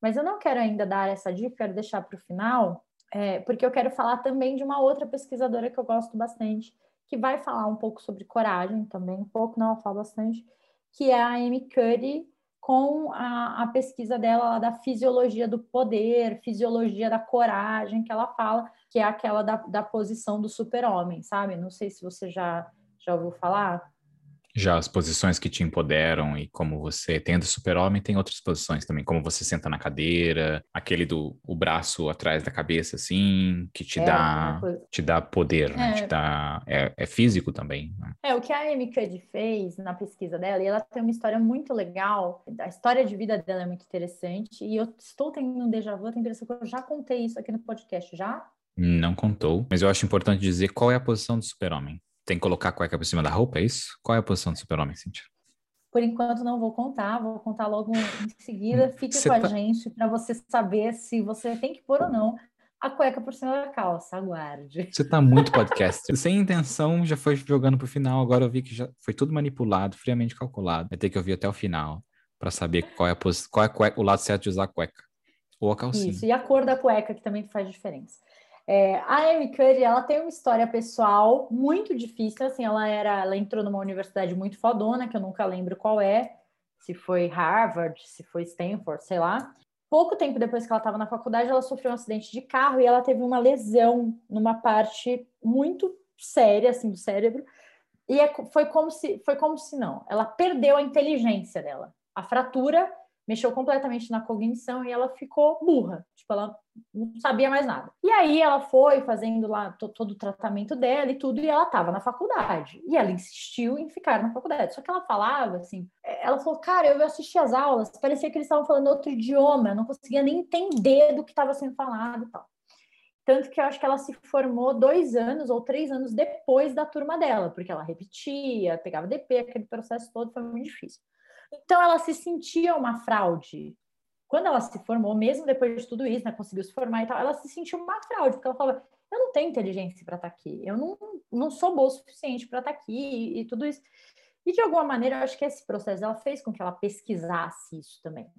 Mas eu não quero ainda dar essa dica, quero deixar para o final, é, porque eu quero falar também de uma outra pesquisadora que eu gosto bastante, que vai falar um pouco sobre coragem também, um pouco, não, ela fala bastante, que é a Amy Cuddy, com a, a, pesquisa dela da fisiologia do poder, fisiologia da coragem, que ela fala, que é aquela da, da posição do super-homem, sabe? Não sei se você já, já ouviu falar já as posições que te empoderam e como você tendo super-homem, tem outras posições também, como você senta na cadeira, aquele do o braço atrás da cabeça, assim, que te é, dá te dá poder, né? é. Te dá, é, é físico também. Né? É, o que a Amy Cuddy fez na pesquisa dela, e ela tem uma história muito legal, a história de vida dela é muito interessante, e eu estou tendo um déjà vu, tenho impressão que eu já contei isso aqui no podcast, já? Não contou, mas eu acho importante dizer qual é a posição do super-homem. Tem que colocar a cueca por cima da roupa, é isso? Qual é a posição do super-homem, Cintia? Por enquanto não vou contar, vou contar logo em seguida. Hum, Fique você com tá... a gente para você saber se você tem que pôr ou não a cueca por cima da calça, aguarde. Você tá muito podcast. [laughs] Sem intenção, já foi jogando pro final, agora eu vi que já foi tudo manipulado, friamente calculado. Vai ter que ouvir até o final para saber qual é, a pos... qual é cueca, o lado certo de usar a cueca. Ou a calcinha. Isso, e a cor da cueca, que também faz diferença. É, a Amy Cuddy, ela tem uma história pessoal muito difícil, assim, ela era, ela entrou numa universidade muito fodona, que eu nunca lembro qual é, se foi Harvard, se foi Stanford, sei lá. Pouco tempo depois que ela estava na faculdade, ela sofreu um acidente de carro e ela teve uma lesão numa parte muito séria, assim, do cérebro. E é, foi como se, foi como se não, ela perdeu a inteligência dela. A fratura mexeu completamente na cognição e ela ficou burra, tipo, ela não sabia mais nada. E aí ela foi fazendo lá todo o tratamento dela e tudo, e ela estava na faculdade. E ela insistiu em ficar na faculdade. Só que ela falava assim, é, ela falou, cara, eu assisti as aulas, parecia que eles estavam falando outro idioma, eu não conseguia nem entender do que estava sendo falado e tal. Tanto que eu acho que ela se formou dois anos ou três anos depois da turma dela, porque ela repetia, pegava DP, aquele processo todo foi muito difícil. Então ela se sentia uma fraude. Quando ela se formou, mesmo depois de tudo isso, né, conseguiu se formar e tal, ela se sentiu uma fraude, porque ela falava: eu não tenho inteligência para estar tá aqui, eu não, não sou boa o suficiente para estar tá aqui e, e tudo isso. E de alguma maneira, eu acho que esse processo ela fez com que ela pesquisasse isso também.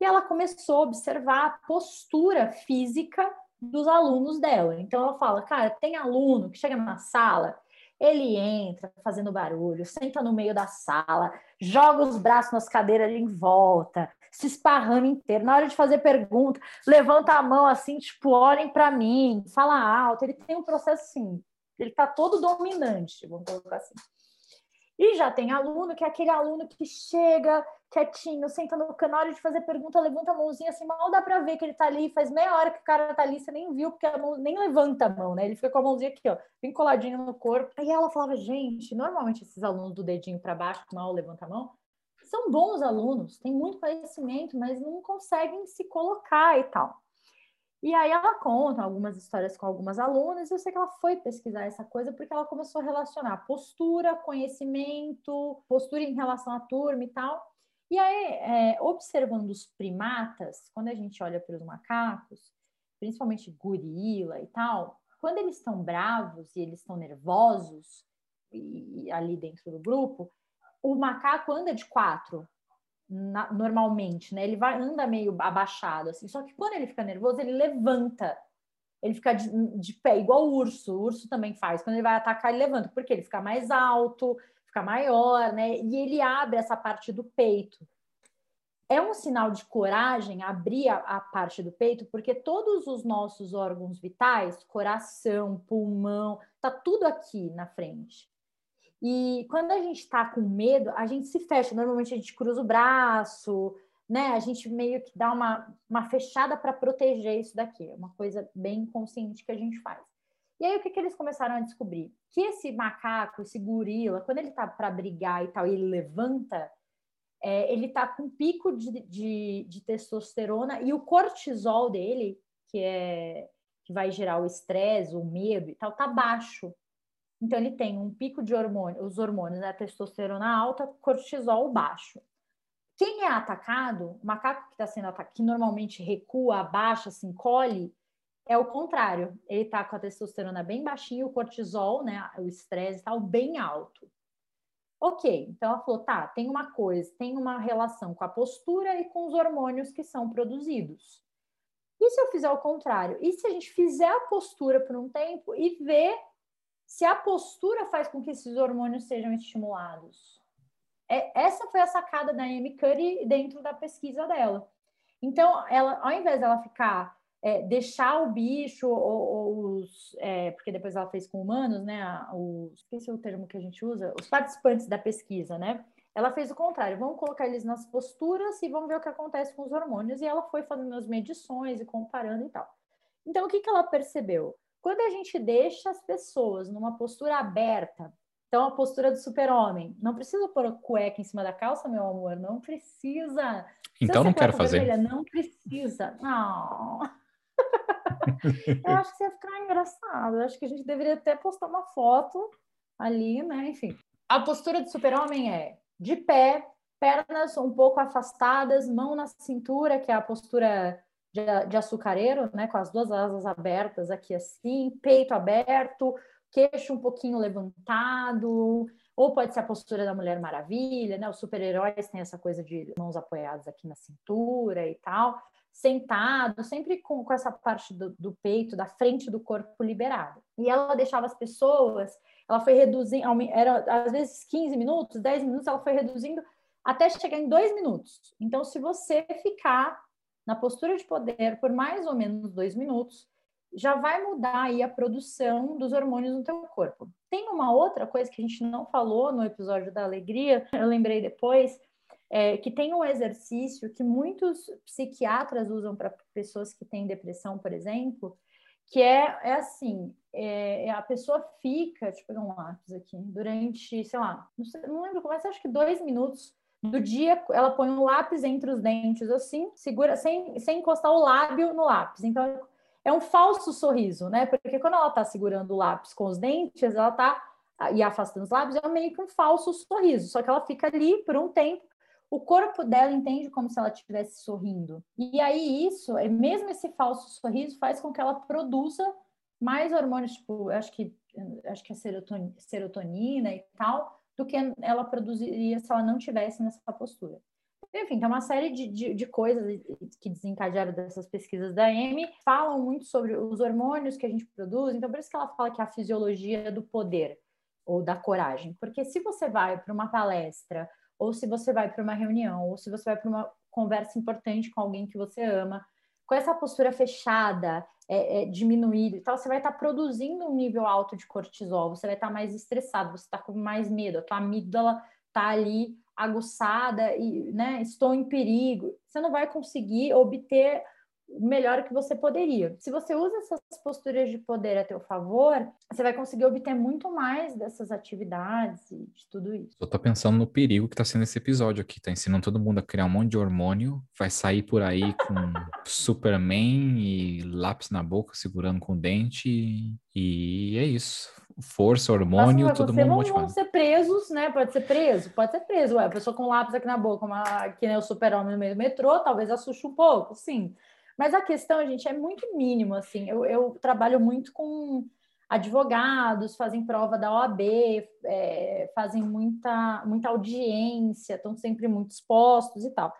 E ela começou a observar a postura física dos alunos dela. Então ela fala, cara, tem aluno que chega na sala ele entra fazendo barulho, senta no meio da sala, joga os braços nas cadeiras em volta, se esparrando inteiro. Na hora de fazer pergunta, levanta a mão assim, tipo, olhem para mim, fala alto. Ele tem um processo assim, ele tá todo dominante, vamos colocar assim. E já tem aluno que é aquele aluno que chega quietinho, senta no na hora de fazer pergunta, levanta a mãozinha assim, mal dá para ver que ele tá ali, faz meia hora que o cara tá ali, você nem viu, porque a mão nem levanta a mão, né? Ele fica com a mãozinha aqui, ó, bem coladinho no corpo. Aí ela falava, gente, normalmente esses alunos do dedinho para baixo, mal levanta a mão, são bons alunos, têm muito conhecimento, mas não conseguem se colocar e tal. E aí ela conta algumas histórias com algumas alunas, e eu sei que ela foi pesquisar essa coisa porque ela começou a relacionar postura, conhecimento, postura em relação à turma e tal. E aí, é, observando os primatas, quando a gente olha para os macacos, principalmente gorila e tal, quando eles estão bravos e eles estão nervosos, e, ali dentro do grupo, o macaco anda de quatro, na, normalmente, né? Ele vai anda meio abaixado assim. Só que quando ele fica nervoso, ele levanta. Ele fica de, de pé, igual o urso. O urso também faz. Quando ele vai atacar, ele levanta, porque ele fica mais alto, fica maior, né? E ele abre essa parte do peito. É um sinal de coragem abrir a, a parte do peito, porque todos os nossos órgãos vitais, coração, pulmão, tá tudo aqui na frente. E quando a gente está com medo, a gente se fecha. Normalmente a gente cruza o braço, né? A gente meio que dá uma, uma fechada para proteger isso daqui. É uma coisa bem consciente que a gente faz. E aí o que, que eles começaram a descobrir? Que esse macaco, esse gorila, quando ele tá para brigar e tal, ele levanta, é, ele tá com pico de, de, de testosterona e o cortisol dele, que é que vai gerar o estresse, o medo e tal, tá baixo. Então, ele tem um pico de hormônio, os hormônios, né? testosterona alta, cortisol baixo. Quem é atacado, o macaco que está sendo atacado, que normalmente recua, abaixa, se encolhe, é o contrário. Ele está com a testosterona bem baixinha, o cortisol, né, o estresse tal, bem alto. Ok, então ela falou, tá, tem uma coisa, tem uma relação com a postura e com os hormônios que são produzidos. E se eu fizer o contrário? E se a gente fizer a postura por um tempo e ver se a postura faz com que esses hormônios sejam estimulados? É, essa foi a sacada da Amy Curry dentro da pesquisa dela. Então, ela, ao invés dela ficar é, deixar o bicho ou, ou os, é, porque depois ela fez com humanos, né? Os, esqueci o termo que a gente usa, os participantes da pesquisa, né? Ela fez o contrário, vamos colocar eles nas posturas e vamos ver o que acontece com os hormônios. E ela foi fazendo as medições e comparando e tal. Então, o que, que ela percebeu? Quando a gente deixa as pessoas numa postura aberta, então a postura do super-homem, não precisa pôr cueca em cima da calça, meu amor, não precisa. Então não quero fazer. Vermelha, não precisa. [laughs] Não. [laughs] eu acho que ia ficar engraçado. Eu acho que a gente deveria até postar uma foto ali, né? Enfim. A postura do super-homem é de pé, pernas um pouco afastadas, mão na cintura, que é a postura de, de açucareiro, né? Com as duas asas abertas aqui assim, peito aberto, queixo um pouquinho levantado, ou pode ser a postura da Mulher Maravilha, né? Os super-heróis têm essa coisa de mãos apoiadas aqui na cintura e tal sentado, sempre com, com essa parte do, do, peito, da frente do corpo liberada. E ela deixava as pessoas, ela foi reduzindo, era às vezes 15 minutos, 10 minutos, ela foi reduzindo até chegar em dois minutos. Então, se você ficar na postura de poder por mais ou menos dois minutos, já vai mudar aí a produção dos hormônios no teu corpo. Tem uma outra coisa que a gente não falou no episódio da alegria, eu lembrei depois, é, que tem um exercício que muitos psiquiatras usam para pessoas que têm depressão, por exemplo, que é, é assim, é, é, a pessoa fica, deixa eu pegar um lápis aqui, durante, sei lá, não, sei, não lembro como é, acho que dois minutos do dia, ela põe um lápis entre os dentes, assim, segura, sem, sem encostar o lábio no lápis. Então, é um falso sorriso, né? Porque quando ela está segurando o lápis com os dentes, ela está e afastando os lábios, é meio que um falso sorriso, só que ela fica ali por um tempo o corpo dela entende como se ela estivesse sorrindo. E aí isso, é mesmo esse falso sorriso faz com que ela produza mais hormônios, tipo, acho que acho que a serotonina, serotonina e tal, do que ela produziria se ela não tivesse nessa postura. Enfim, tem uma série de, de, de, coisas que desencadearam dessas pesquisas da Amy, falam muito sobre os hormônios que a gente produz, então por isso que ela fala que é a fisiologia do poder ou da coragem. Porque se você vai para uma palestra ou se você vai para uma reunião, ou se você vai para uma conversa importante com alguém que você ama, com essa postura fechada, é, é, diminuída e tal, você vai estar tá produzindo um nível alto de cortisol, você vai estar tá mais estressado, você está com mais medo, a tua amígdala está ali aguçada e, né, estou em perigo. Você não vai conseguir obter melhor que você poderia. Se você usa essas posturas de poder a teu favor, você vai conseguir obter muito mais dessas atividades e de tudo isso. Eu tô pensando no perigo que tá sendo esse episódio aqui, tá ensinando todo mundo a criar um monte de hormônio, vai sair por aí com [laughs] Superman e lápis na boca, segurando com dente e é isso. Força, hormônio, Nossa, todo mundo motivado. vão ser presos, né? Pode ser preso, pode ser preso. Ué, a pessoa com lápis aqui na boca, uma, que nem o super-homem no meio do metrô, talvez assuste um pouco, sim. Mas a questão, gente, é muito mínimo, assim. Eu, eu trabalho muito com advogados, fazem prova da OAB, é, fazem muita, muita audiência, estão sempre muito expostos e tal.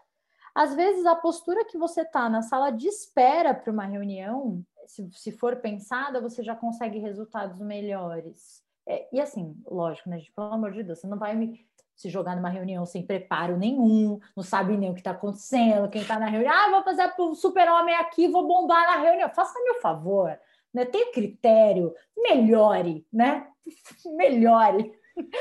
Às vezes, a postura que você está na sala de espera para uma reunião, se, se for pensada, você já consegue resultados melhores. É, e assim, lógico, né, gente? Pelo amor de Deus, você não vai me se jogar numa reunião sem preparo nenhum, não sabe nem o que está acontecendo, quem está na reunião, ah, vou fazer o super-homem aqui, vou bombar na reunião. Faça meu favor, né? Tem critério, melhore, né? [laughs] Melhore.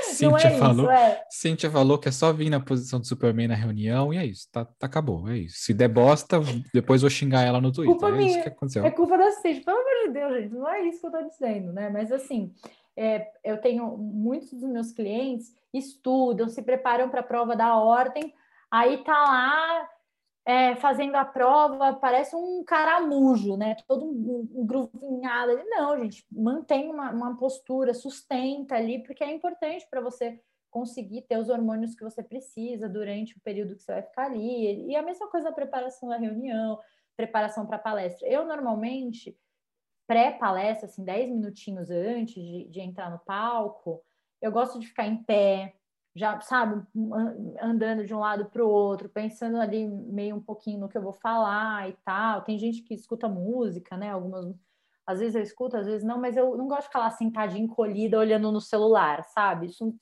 Cíntia, é falou, isso, é. Cíntia falou que é só vir na posição do Superman na reunião e é isso, tá, tá acabou, é isso. Se der bosta, depois vou xingar ela no Twitter. Culpa é minha. isso que aconteceu. É culpa da Cíntia, pelo amor de Deus, gente, não é isso que eu tô dizendo, né? Mas assim, é, eu tenho muitos dos meus clientes estudam, se preparam para a prova da ordem, aí tá lá é, fazendo a prova, parece um caramujo, né? Todo um, um gruvinhado. Não, gente, mantém uma, uma postura, sustenta ali, porque é importante para você conseguir ter os hormônios que você precisa durante o período que você vai ficar ali. E a mesma coisa da preparação da reunião, preparação para palestra. Eu normalmente pré-palestra, assim, 10 minutinhos antes de, de entrar no palco, eu gosto de ficar em pé, já, sabe, andando de um lado para o outro, pensando ali meio um pouquinho no que eu vou falar e tal. Tem gente que escuta música, né? Algumas, às vezes eu escuto, às vezes não, mas eu não gosto de ficar lá sentadinha, encolhida, olhando no celular, sabe? Isso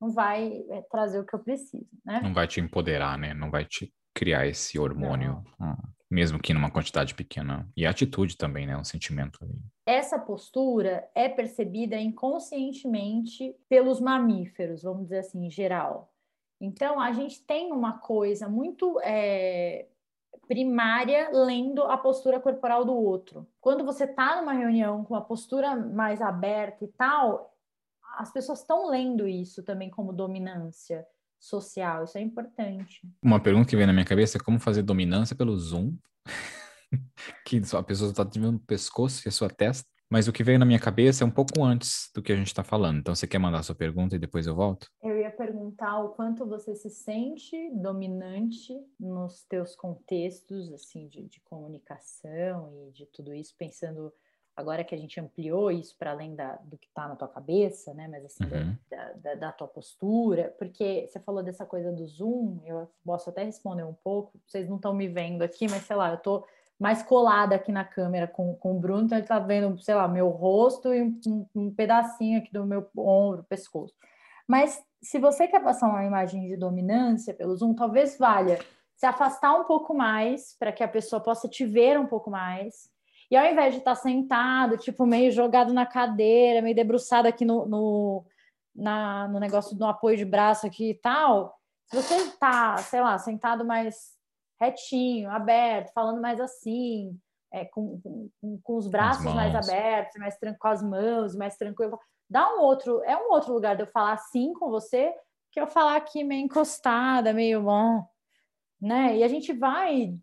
não vai é, trazer o que eu preciso, né? Não vai te empoderar, né? Não vai te criar esse hormônio. Não. Ah mesmo que numa quantidade pequena. E a atitude também, né? Um sentimento ali. Essa postura é percebida inconscientemente pelos mamíferos, vamos dizer assim, em geral. Então, a gente tem uma coisa muito é, primária lendo a postura corporal do outro. Quando você está numa reunião com uma postura mais aberta e tal, as pessoas estão lendo isso também como dominância social, isso é importante. Uma pergunta que vem na minha cabeça é como fazer dominância pelo Zoom, [laughs] que a pessoa está vendo o pescoço e a sua testa, mas o que veio na minha cabeça é um pouco antes do que a gente está falando. Então, você quer mandar a sua pergunta e depois eu volto? Eu ia perguntar o quanto você se sente dominante nos teus contextos, assim, de, de comunicação e de tudo isso, pensando agora que a gente ampliou isso para além da, do que está na tua cabeça, né? Mas assim, uhum. da, da, da, tua postura, porque você falou dessa coisa do Zoom, eu posso até responder um pouco, vocês não estão me vendo aqui, mas sei lá, eu estou mais colada aqui na câmera com, com o Bruno, então ele está vendo, sei lá, meu rosto e um, um pedacinho aqui do meu ombro, pescoço. Mas se você quer passar uma imagem de dominância pelo Zoom, talvez valha se afastar um pouco mais para que a pessoa possa te ver um pouco mais e ao invés de estar tá sentado, tipo, meio jogado na cadeira, meio debruçado aqui no, no, na, no negócio do apoio de braço aqui e tal, se você está, sei lá, sentado mais retinho, aberto, falando mais assim, é, com, com, com, os braços mais abertos, mais com as mãos, mais tranquilo, dá um outro, é um outro lugar de eu falar assim com você que eu falar aqui meio encostada, meio bom, né? E a gente vai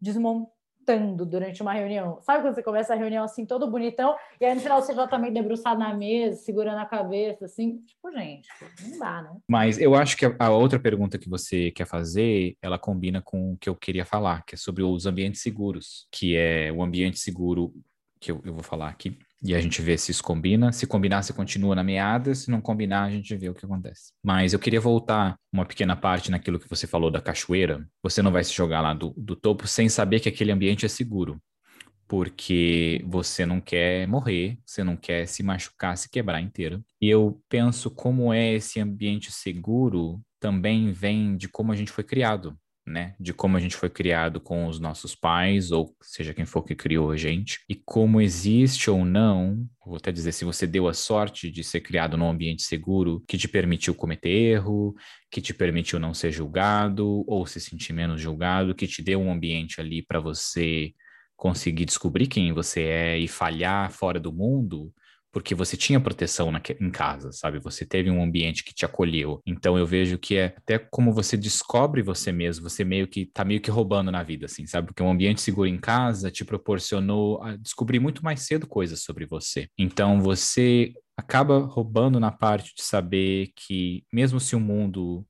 desmontando gritando durante uma reunião. Sabe quando você começa a reunião assim, todo bonitão, e aí no final você já tá meio debruçado na mesa, segurando a cabeça, assim? Tipo, gente, não dá, né? Mas eu acho que a outra pergunta que você quer fazer, ela combina com o que eu queria falar, que é sobre os ambientes seguros, que é o ambiente seguro que eu, eu vou falar aqui e a gente vê se isso combina. Se combinar, você continua na meada. Se não combinar, a gente vê o que acontece. Mas eu queria voltar uma pequena parte naquilo que você falou da cachoeira. Você não vai se jogar lá do, do topo sem saber que aquele ambiente é seguro. Porque você não quer morrer, você não quer se machucar, se quebrar inteiro. E eu penso como é esse ambiente seguro também vem de como a gente foi criado né, de como a gente foi criado com os nossos pais, ou seja quem for que criou a gente, e como existe ou não, vou até dizer, se você deu a sorte de ser criado num ambiente seguro que te permitiu cometer erro, que te permitiu não ser julgado, ou se sentir menos julgado, que te deu um ambiente ali para você conseguir descobrir quem você é e falhar fora do mundo, porque você tinha proteção na, em casa, sabe? Você teve um ambiente que te acolheu. Então eu vejo que é até como você descobre você mesmo, você meio que tá meio que roubando na vida, assim, sabe? Porque um ambiente seguro em casa te proporcionou descobrir muito mais cedo coisas sobre você. Então você acaba roubando na parte de saber que mesmo se o mundo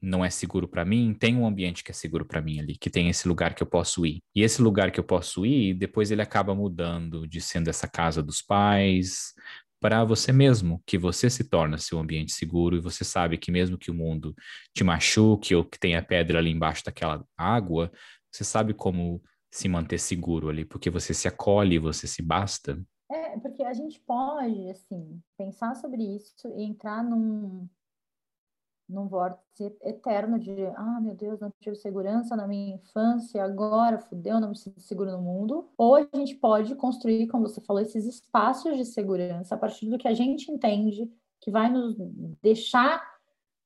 não é seguro para mim, tem um ambiente que é seguro para mim ali, que tem esse lugar que eu posso ir. E esse lugar que eu posso ir, depois ele acaba mudando de sendo essa casa dos pais para você mesmo, que você se torna seu ambiente seguro e você sabe que mesmo que o mundo te machuque ou que tenha pedra ali embaixo daquela água, você sabe como se manter seguro ali, porque você se acolhe, você se basta. É, porque a gente pode, assim, pensar sobre isso e entrar num, num vórtice eterno de ah, meu Deus, não tive segurança na minha infância, agora fudeu, não me sinto seguro no mundo. Ou a gente pode construir, como você falou, esses espaços de segurança a partir do que a gente entende que vai nos deixar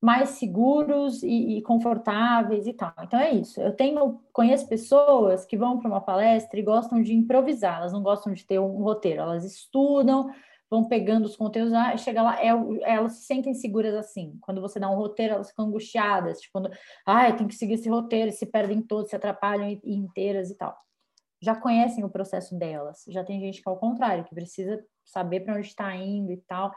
mais seguros e, e confortáveis e tal. Então é isso. Eu tenho conheço pessoas que vão para uma palestra e gostam de improvisar, elas não gostam de ter um roteiro, elas estudam, vão pegando os conteúdos, ah, chega lá, é, elas se sentem seguras assim. Quando você dá um roteiro, elas ficam angustiadas, tipo, quando, ah, tem que seguir esse roteiro, se perdem todos, se atrapalham inteiras e tal. Já conhecem o processo delas. Já tem gente que é ao contrário, que precisa saber para onde está indo e tal.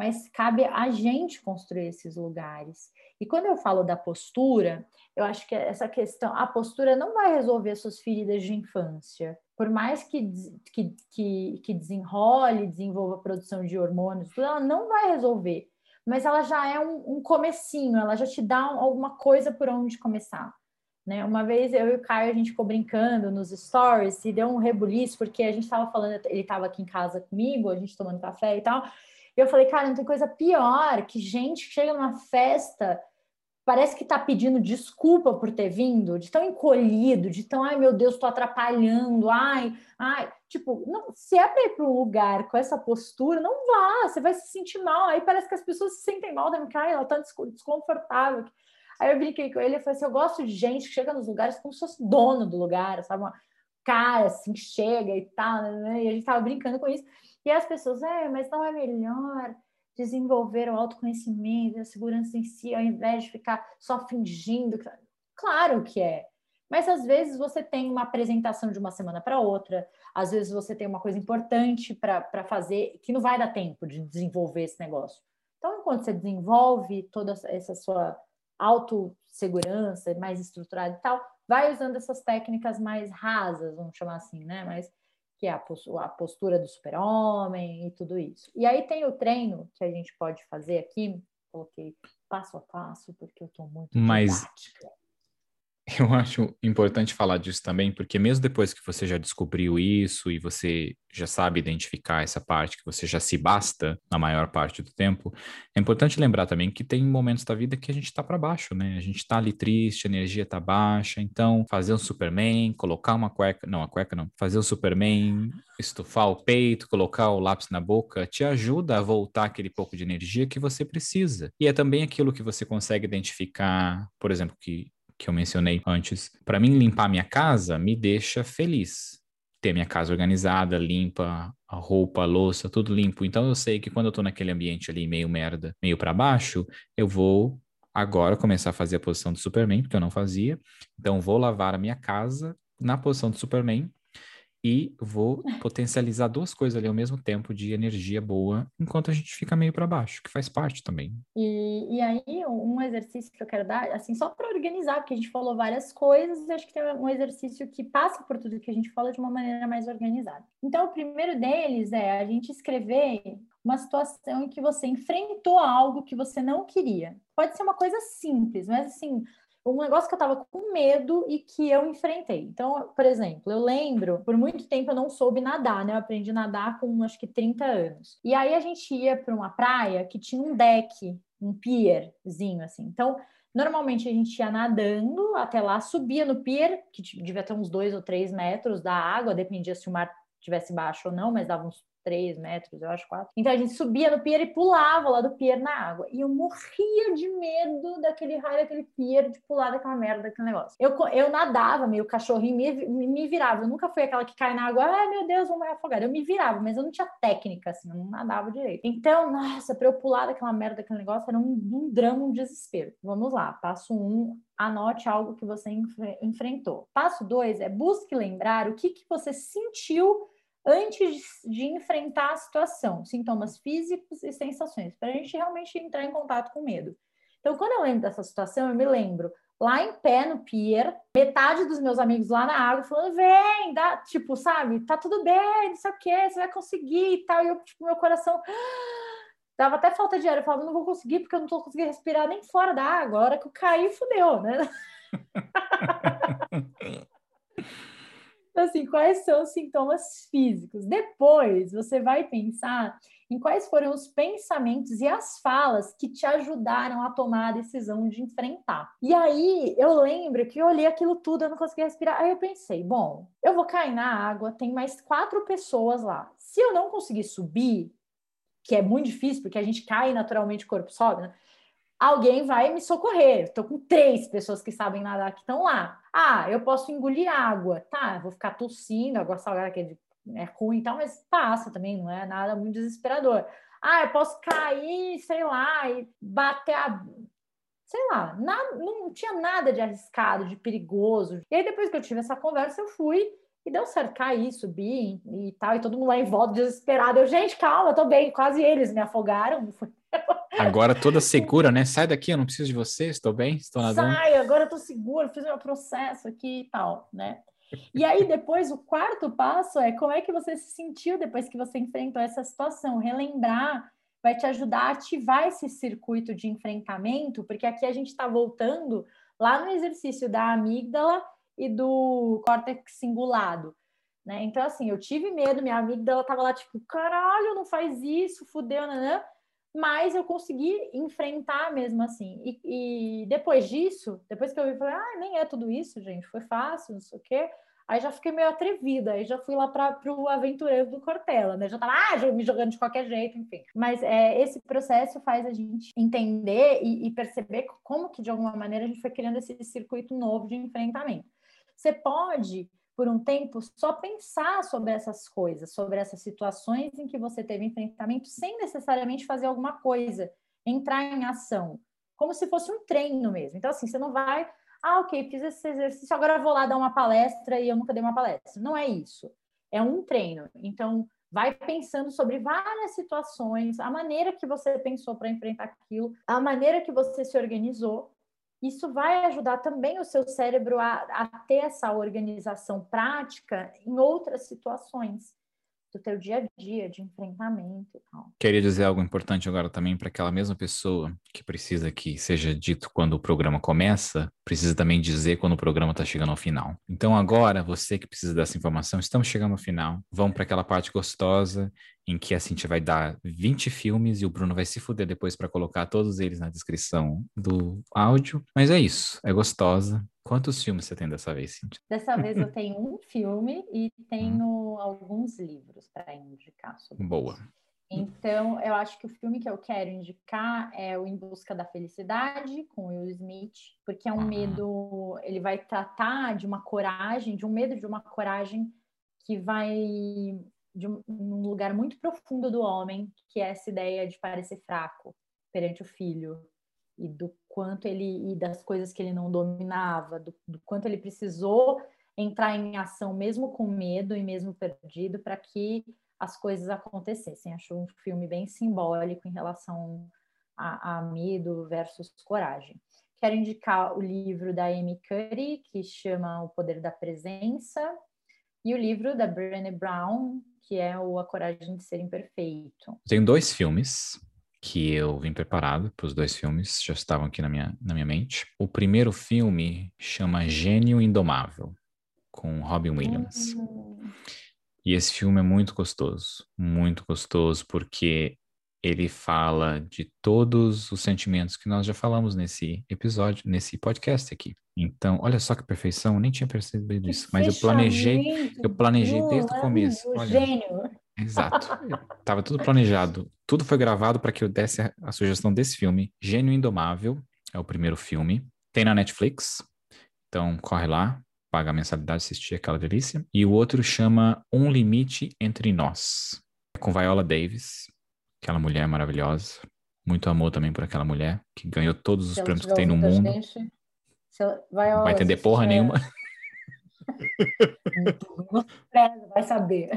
Mas cabe a gente construir esses lugares. E quando eu falo da postura, eu acho que essa questão, a postura não vai resolver suas feridas de infância. Por mais que, que, que, que desenrole, desenvolva a produção de hormônios, ela não vai resolver. Mas ela já é um, um comecinho, ela já te dá alguma coisa por onde começar. Né? Uma vez eu e o Caio, a gente ficou brincando nos stories e deu um rebuliço, porque a gente estava falando, ele estava aqui em casa comigo, a gente tomando café e tal, eu falei, cara, não tem coisa pior que gente chega numa festa parece que está pedindo desculpa por ter vindo, de tão encolhido, de tão, ai meu Deus, estou atrapalhando, ai, ai, tipo, não, se é para ir para um lugar com essa postura, não vá, você vai se sentir mal. Aí parece que as pessoas se sentem mal, também, ai, ela está desconfortável. Aí eu brinquei com ele e falei assim: eu gosto de gente que chega nos lugares como se fosse dono do lugar, sabe? Uma cara assim, chega e tal, né? E a gente tava brincando com isso. E as pessoas, é, mas não é melhor desenvolver o autoconhecimento, a segurança em si, ao invés de ficar só fingindo. Claro que é. Mas às vezes você tem uma apresentação de uma semana para outra, às vezes você tem uma coisa importante para fazer que não vai dar tempo de desenvolver esse negócio. Então, enquanto você desenvolve toda essa sua autossegurança mais estruturada e tal, vai usando essas técnicas mais rasas, vamos chamar assim, né? Mas que é a postura do super-homem e tudo isso. E aí tem o treino que a gente pode fazer aqui, coloquei passo a passo, porque eu estou muito Mas didática. Eu acho importante falar disso também, porque mesmo depois que você já descobriu isso e você já sabe identificar essa parte, que você já se basta na maior parte do tempo, é importante lembrar também que tem momentos da vida que a gente está para baixo, né? A gente está ali triste, a energia está baixa, então fazer um Superman, colocar uma cueca, não, a cueca não, fazer um Superman, estufar o peito, colocar o lápis na boca, te ajuda a voltar aquele pouco de energia que você precisa. E é também aquilo que você consegue identificar, por exemplo, que que eu mencionei antes, para mim limpar minha casa me deixa feliz. Ter minha casa organizada, limpa, a roupa, a louça, tudo limpo. Então eu sei que quando eu tô naquele ambiente ali meio merda, meio para baixo, eu vou agora começar a fazer a posição do Superman, porque eu não fazia. Então vou lavar a minha casa na posição do Superman e vou potencializar duas coisas ali ao mesmo tempo de energia boa, enquanto a gente fica meio para baixo, que faz parte também. E, e aí, um exercício que eu quero dar, assim, só para organizar, porque a gente falou várias coisas, acho que tem um exercício que passa por tudo que a gente fala de uma maneira mais organizada. Então, o primeiro deles é a gente escrever uma situação em que você enfrentou algo que você não queria. Pode ser uma coisa simples, mas assim, um negócio que eu tava com medo e que eu enfrentei. Então, por exemplo, eu lembro, por muito tempo eu não soube nadar, né? Eu aprendi a nadar com acho que 30 anos. E aí a gente ia para uma praia que tinha um deck, um pierzinho assim. Então, normalmente a gente ia nadando até lá, subia no pier, que devia ter uns dois ou três metros da água, dependia se o mar tivesse baixo ou não, mas dava uns três metros, eu acho, quatro. Então a gente subia no pier e pulava lá do pier na água. E eu morria de medo daquele raio daquele pier, de pular daquela merda daquele negócio. Eu, eu nadava, meio cachorrinho, me, me, virava. Eu nunca fui aquela que cai na água, ai meu Deus, vou morrer afogada. Eu me virava, mas eu não tinha técnica, assim, eu não nadava direito. Então, nossa, pra eu pular daquela merda daquele negócio era um, um drama, um desespero. Vamos lá, passo um, anote algo que você enfrentou. Passo dois é busque lembrar o que, que você sentiu antes de enfrentar a situação, sintomas físicos e sensações, para a gente realmente entrar em contato com medo. Então, quando eu lembro dessa situação, eu me lembro lá em pé no pier, metade dos meus amigos lá na água falando: vem, dá, tipo, sabe, tá tudo bem, não sei o que, você vai conseguir e tal. E eu, tipo, meu coração. [gasps] Dava até falta de ar. Eu falava, não vou conseguir porque eu não tô conseguindo respirar nem fora da água. A hora que eu caí, fudeu, né? [laughs] [laughs] Então, assim, quais são os sintomas físicos? Depois, você vai pensar em quais foram os pensamentos e as falas que te ajudaram a tomar a decisão de enfrentar. E aí, eu lembro que eu olhei aquilo tudo, eu não conseguia respirar. Aí eu pensei, bom, eu vou cair na água, tem mais quatro pessoas lá. Se eu não conseguir subir, que é muito difícil, porque a gente cai naturalmente, o corpo sobe, né? Alguém vai me socorrer. Estou com três pessoas que sabem nadar que estão lá. Ah, eu posso engolir água. Tá, vou ficar tossindo, água salgada que é, é ruim e tal, mas passa também, não é nada muito desesperador. Ah, eu posso cair, sei lá, e bater a. Sei lá, não tinha nada de arriscado, de perigoso. E aí, depois que eu tive essa conversa, eu fui e deu certo, caí, subi e tal, e todo mundo lá em volta desesperado. Eu, gente, calma, eu tô bem. Quase eles me afogaram. Agora toda segura, né? Sai daqui, eu não preciso de você, estou bem, estou nadando. Sai, agora eu tô segura, fiz meu processo aqui e tal, né? E aí depois o quarto passo é como é que você se sentiu depois que você enfrentou essa situação, relembrar vai te ajudar a ativar esse circuito de enfrentamento, porque aqui a gente está voltando lá no exercício da amígdala e do córtex cingulado. Né? Então, assim, eu tive medo, minha amígdala estava lá, tipo, caralho, não faz isso, fudeu, né? Mas eu consegui enfrentar mesmo assim. E, e depois disso, depois que eu vi, falei, ah, nem é tudo isso, gente, foi fácil, não sei o quê. Aí já fiquei meio atrevida, aí já fui lá para o aventureiro do Cortella, né? Já tava ah, me jogando de qualquer jeito, enfim. Mas é, esse processo faz a gente entender e, e perceber como que, de alguma maneira, a gente foi criando esse circuito novo de enfrentamento. Você pode por um tempo só pensar sobre essas coisas, sobre essas situações em que você teve enfrentamento, sem necessariamente fazer alguma coisa, entrar em ação, como se fosse um treino mesmo. Então, assim, você não vai ah, ok, fiz esse exercício, agora vou lá dar uma palestra e eu nunca dei uma palestra. Não é isso. É um treino. Então, vai pensando sobre várias situações, a maneira que você pensou para enfrentar aquilo, a maneira que você se organizou. Isso vai ajudar também o seu cérebro a, a ter essa organização prática em outras situações do teu dia a dia, de enfrentamento e tal. Queria dizer algo importante agora também para aquela mesma pessoa que precisa que seja dito quando o programa começa, precisa também dizer quando o programa está chegando ao final. Então agora, você que precisa dessa informação, estamos chegando ao final, vamos para aquela parte gostosa em que a Cintia vai dar 20 filmes e o Bruno vai se fuder depois para colocar todos eles na descrição do áudio. Mas é isso, é gostosa. Quantos filmes você tem dessa vez, Cintia? Dessa vez eu [laughs] tenho um filme e tenho hum. alguns livros para indicar sobre Boa. Isso. Então, eu acho que o filme que eu quero indicar é o Em Busca da Felicidade, com Will Smith, porque é um medo, ele vai tratar de uma coragem, de um medo de uma coragem que vai de um, um lugar muito profundo do homem, que é essa ideia de parecer fraco perante o filho e do quanto ele e das coisas que ele não dominava, do, do quanto ele precisou entrar em ação mesmo com medo e mesmo perdido para que as coisas acontecessem. Acho um filme bem simbólico em relação a, a medo versus coragem. Quero indicar o livro da Amy Curry, que chama O Poder da Presença, e o livro da Brené Brown, que é o A Coragem de Ser Imperfeito. Tenho dois filmes que eu vim preparado para os dois filmes, já estavam aqui na minha, na minha mente. O primeiro filme chama Gênio Indomável, com Robin Williams. Uhum. E esse filme é muito gostoso, muito gostoso, porque ele fala de todos os sentimentos que nós já falamos nesse episódio, nesse podcast aqui. Então, olha só que perfeição, eu nem tinha percebido isso, mas eu planejei, eu planejei desde o começo. Olha, gênio. Exato. [laughs] Tava tudo planejado. Tudo foi gravado para que eu desse a, a sugestão desse filme. Gênio Indomável é o primeiro filme. Tem na Netflix. Então, corre lá, paga a mensalidade, assistir aquela delícia. E o outro chama Um Limite Entre Nós. Com Viola Davis, aquela mulher maravilhosa. Muito amor também por aquela mulher, que ganhou todos os Se prêmios que tem no mundo. Gente, vai, entender porra nenhuma. [laughs] vai saber.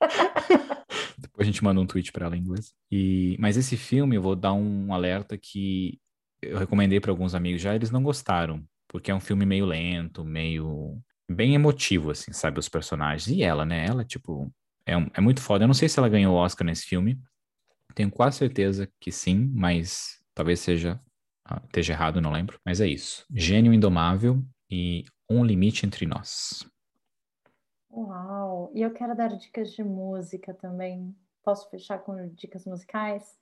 [laughs] Depois a gente manda um tweet para ela em inglês. E, mas esse filme, eu vou dar um alerta que eu recomendei para alguns amigos já, eles não gostaram, porque é um filme meio lento, meio bem emotivo, assim, sabe, os personagens. E ela, né? Ela, tipo, é, um, é muito foda. Eu não sei se ela ganhou o Oscar nesse filme, tenho quase certeza que sim, mas talvez seja ah, esteja errado, não lembro. Mas é isso. Gênio Indomável e Um Limite Entre Nós. Uau! E eu quero dar dicas de música também. Posso fechar com dicas musicais?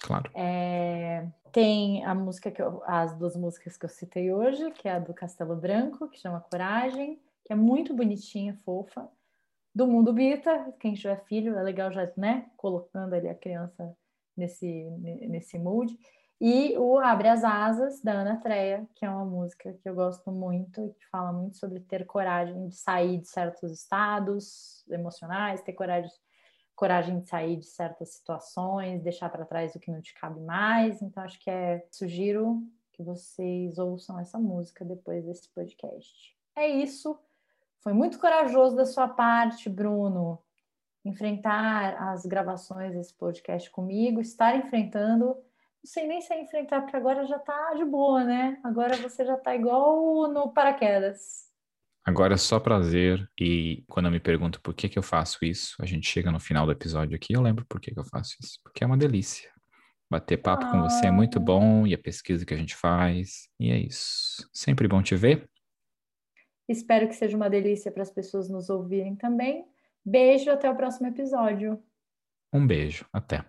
Claro. É, tem a música que eu, as duas músicas que eu citei hoje, que é a do Castelo Branco, que chama Coragem, que é muito bonitinha, fofa do mundo Bita, quem tiver filho, é legal já, né, colocando ali a criança nesse, nesse mood. E o Abre as Asas, da Ana Treia, que é uma música que eu gosto muito e que fala muito sobre ter coragem de sair de certos estados emocionais, ter coragem, coragem de sair de certas situações, deixar para trás o que não te cabe mais. Então, acho que é. Sugiro que vocês ouçam essa música depois desse podcast. É isso. Foi muito corajoso da sua parte, Bruno, enfrentar as gravações desse podcast comigo, estar enfrentando. Não sei nem se é enfrentar, porque agora já tá de boa, né? Agora você já tá igual no paraquedas. Agora é só prazer. E quando eu me pergunto por que, que eu faço isso, a gente chega no final do episódio aqui, eu lembro por que, que eu faço isso. Porque é uma delícia. Bater papo ah. com você é muito bom e a pesquisa que a gente faz. E é isso. Sempre bom te ver. Espero que seja uma delícia para as pessoas nos ouvirem também. Beijo, até o próximo episódio. Um beijo, até.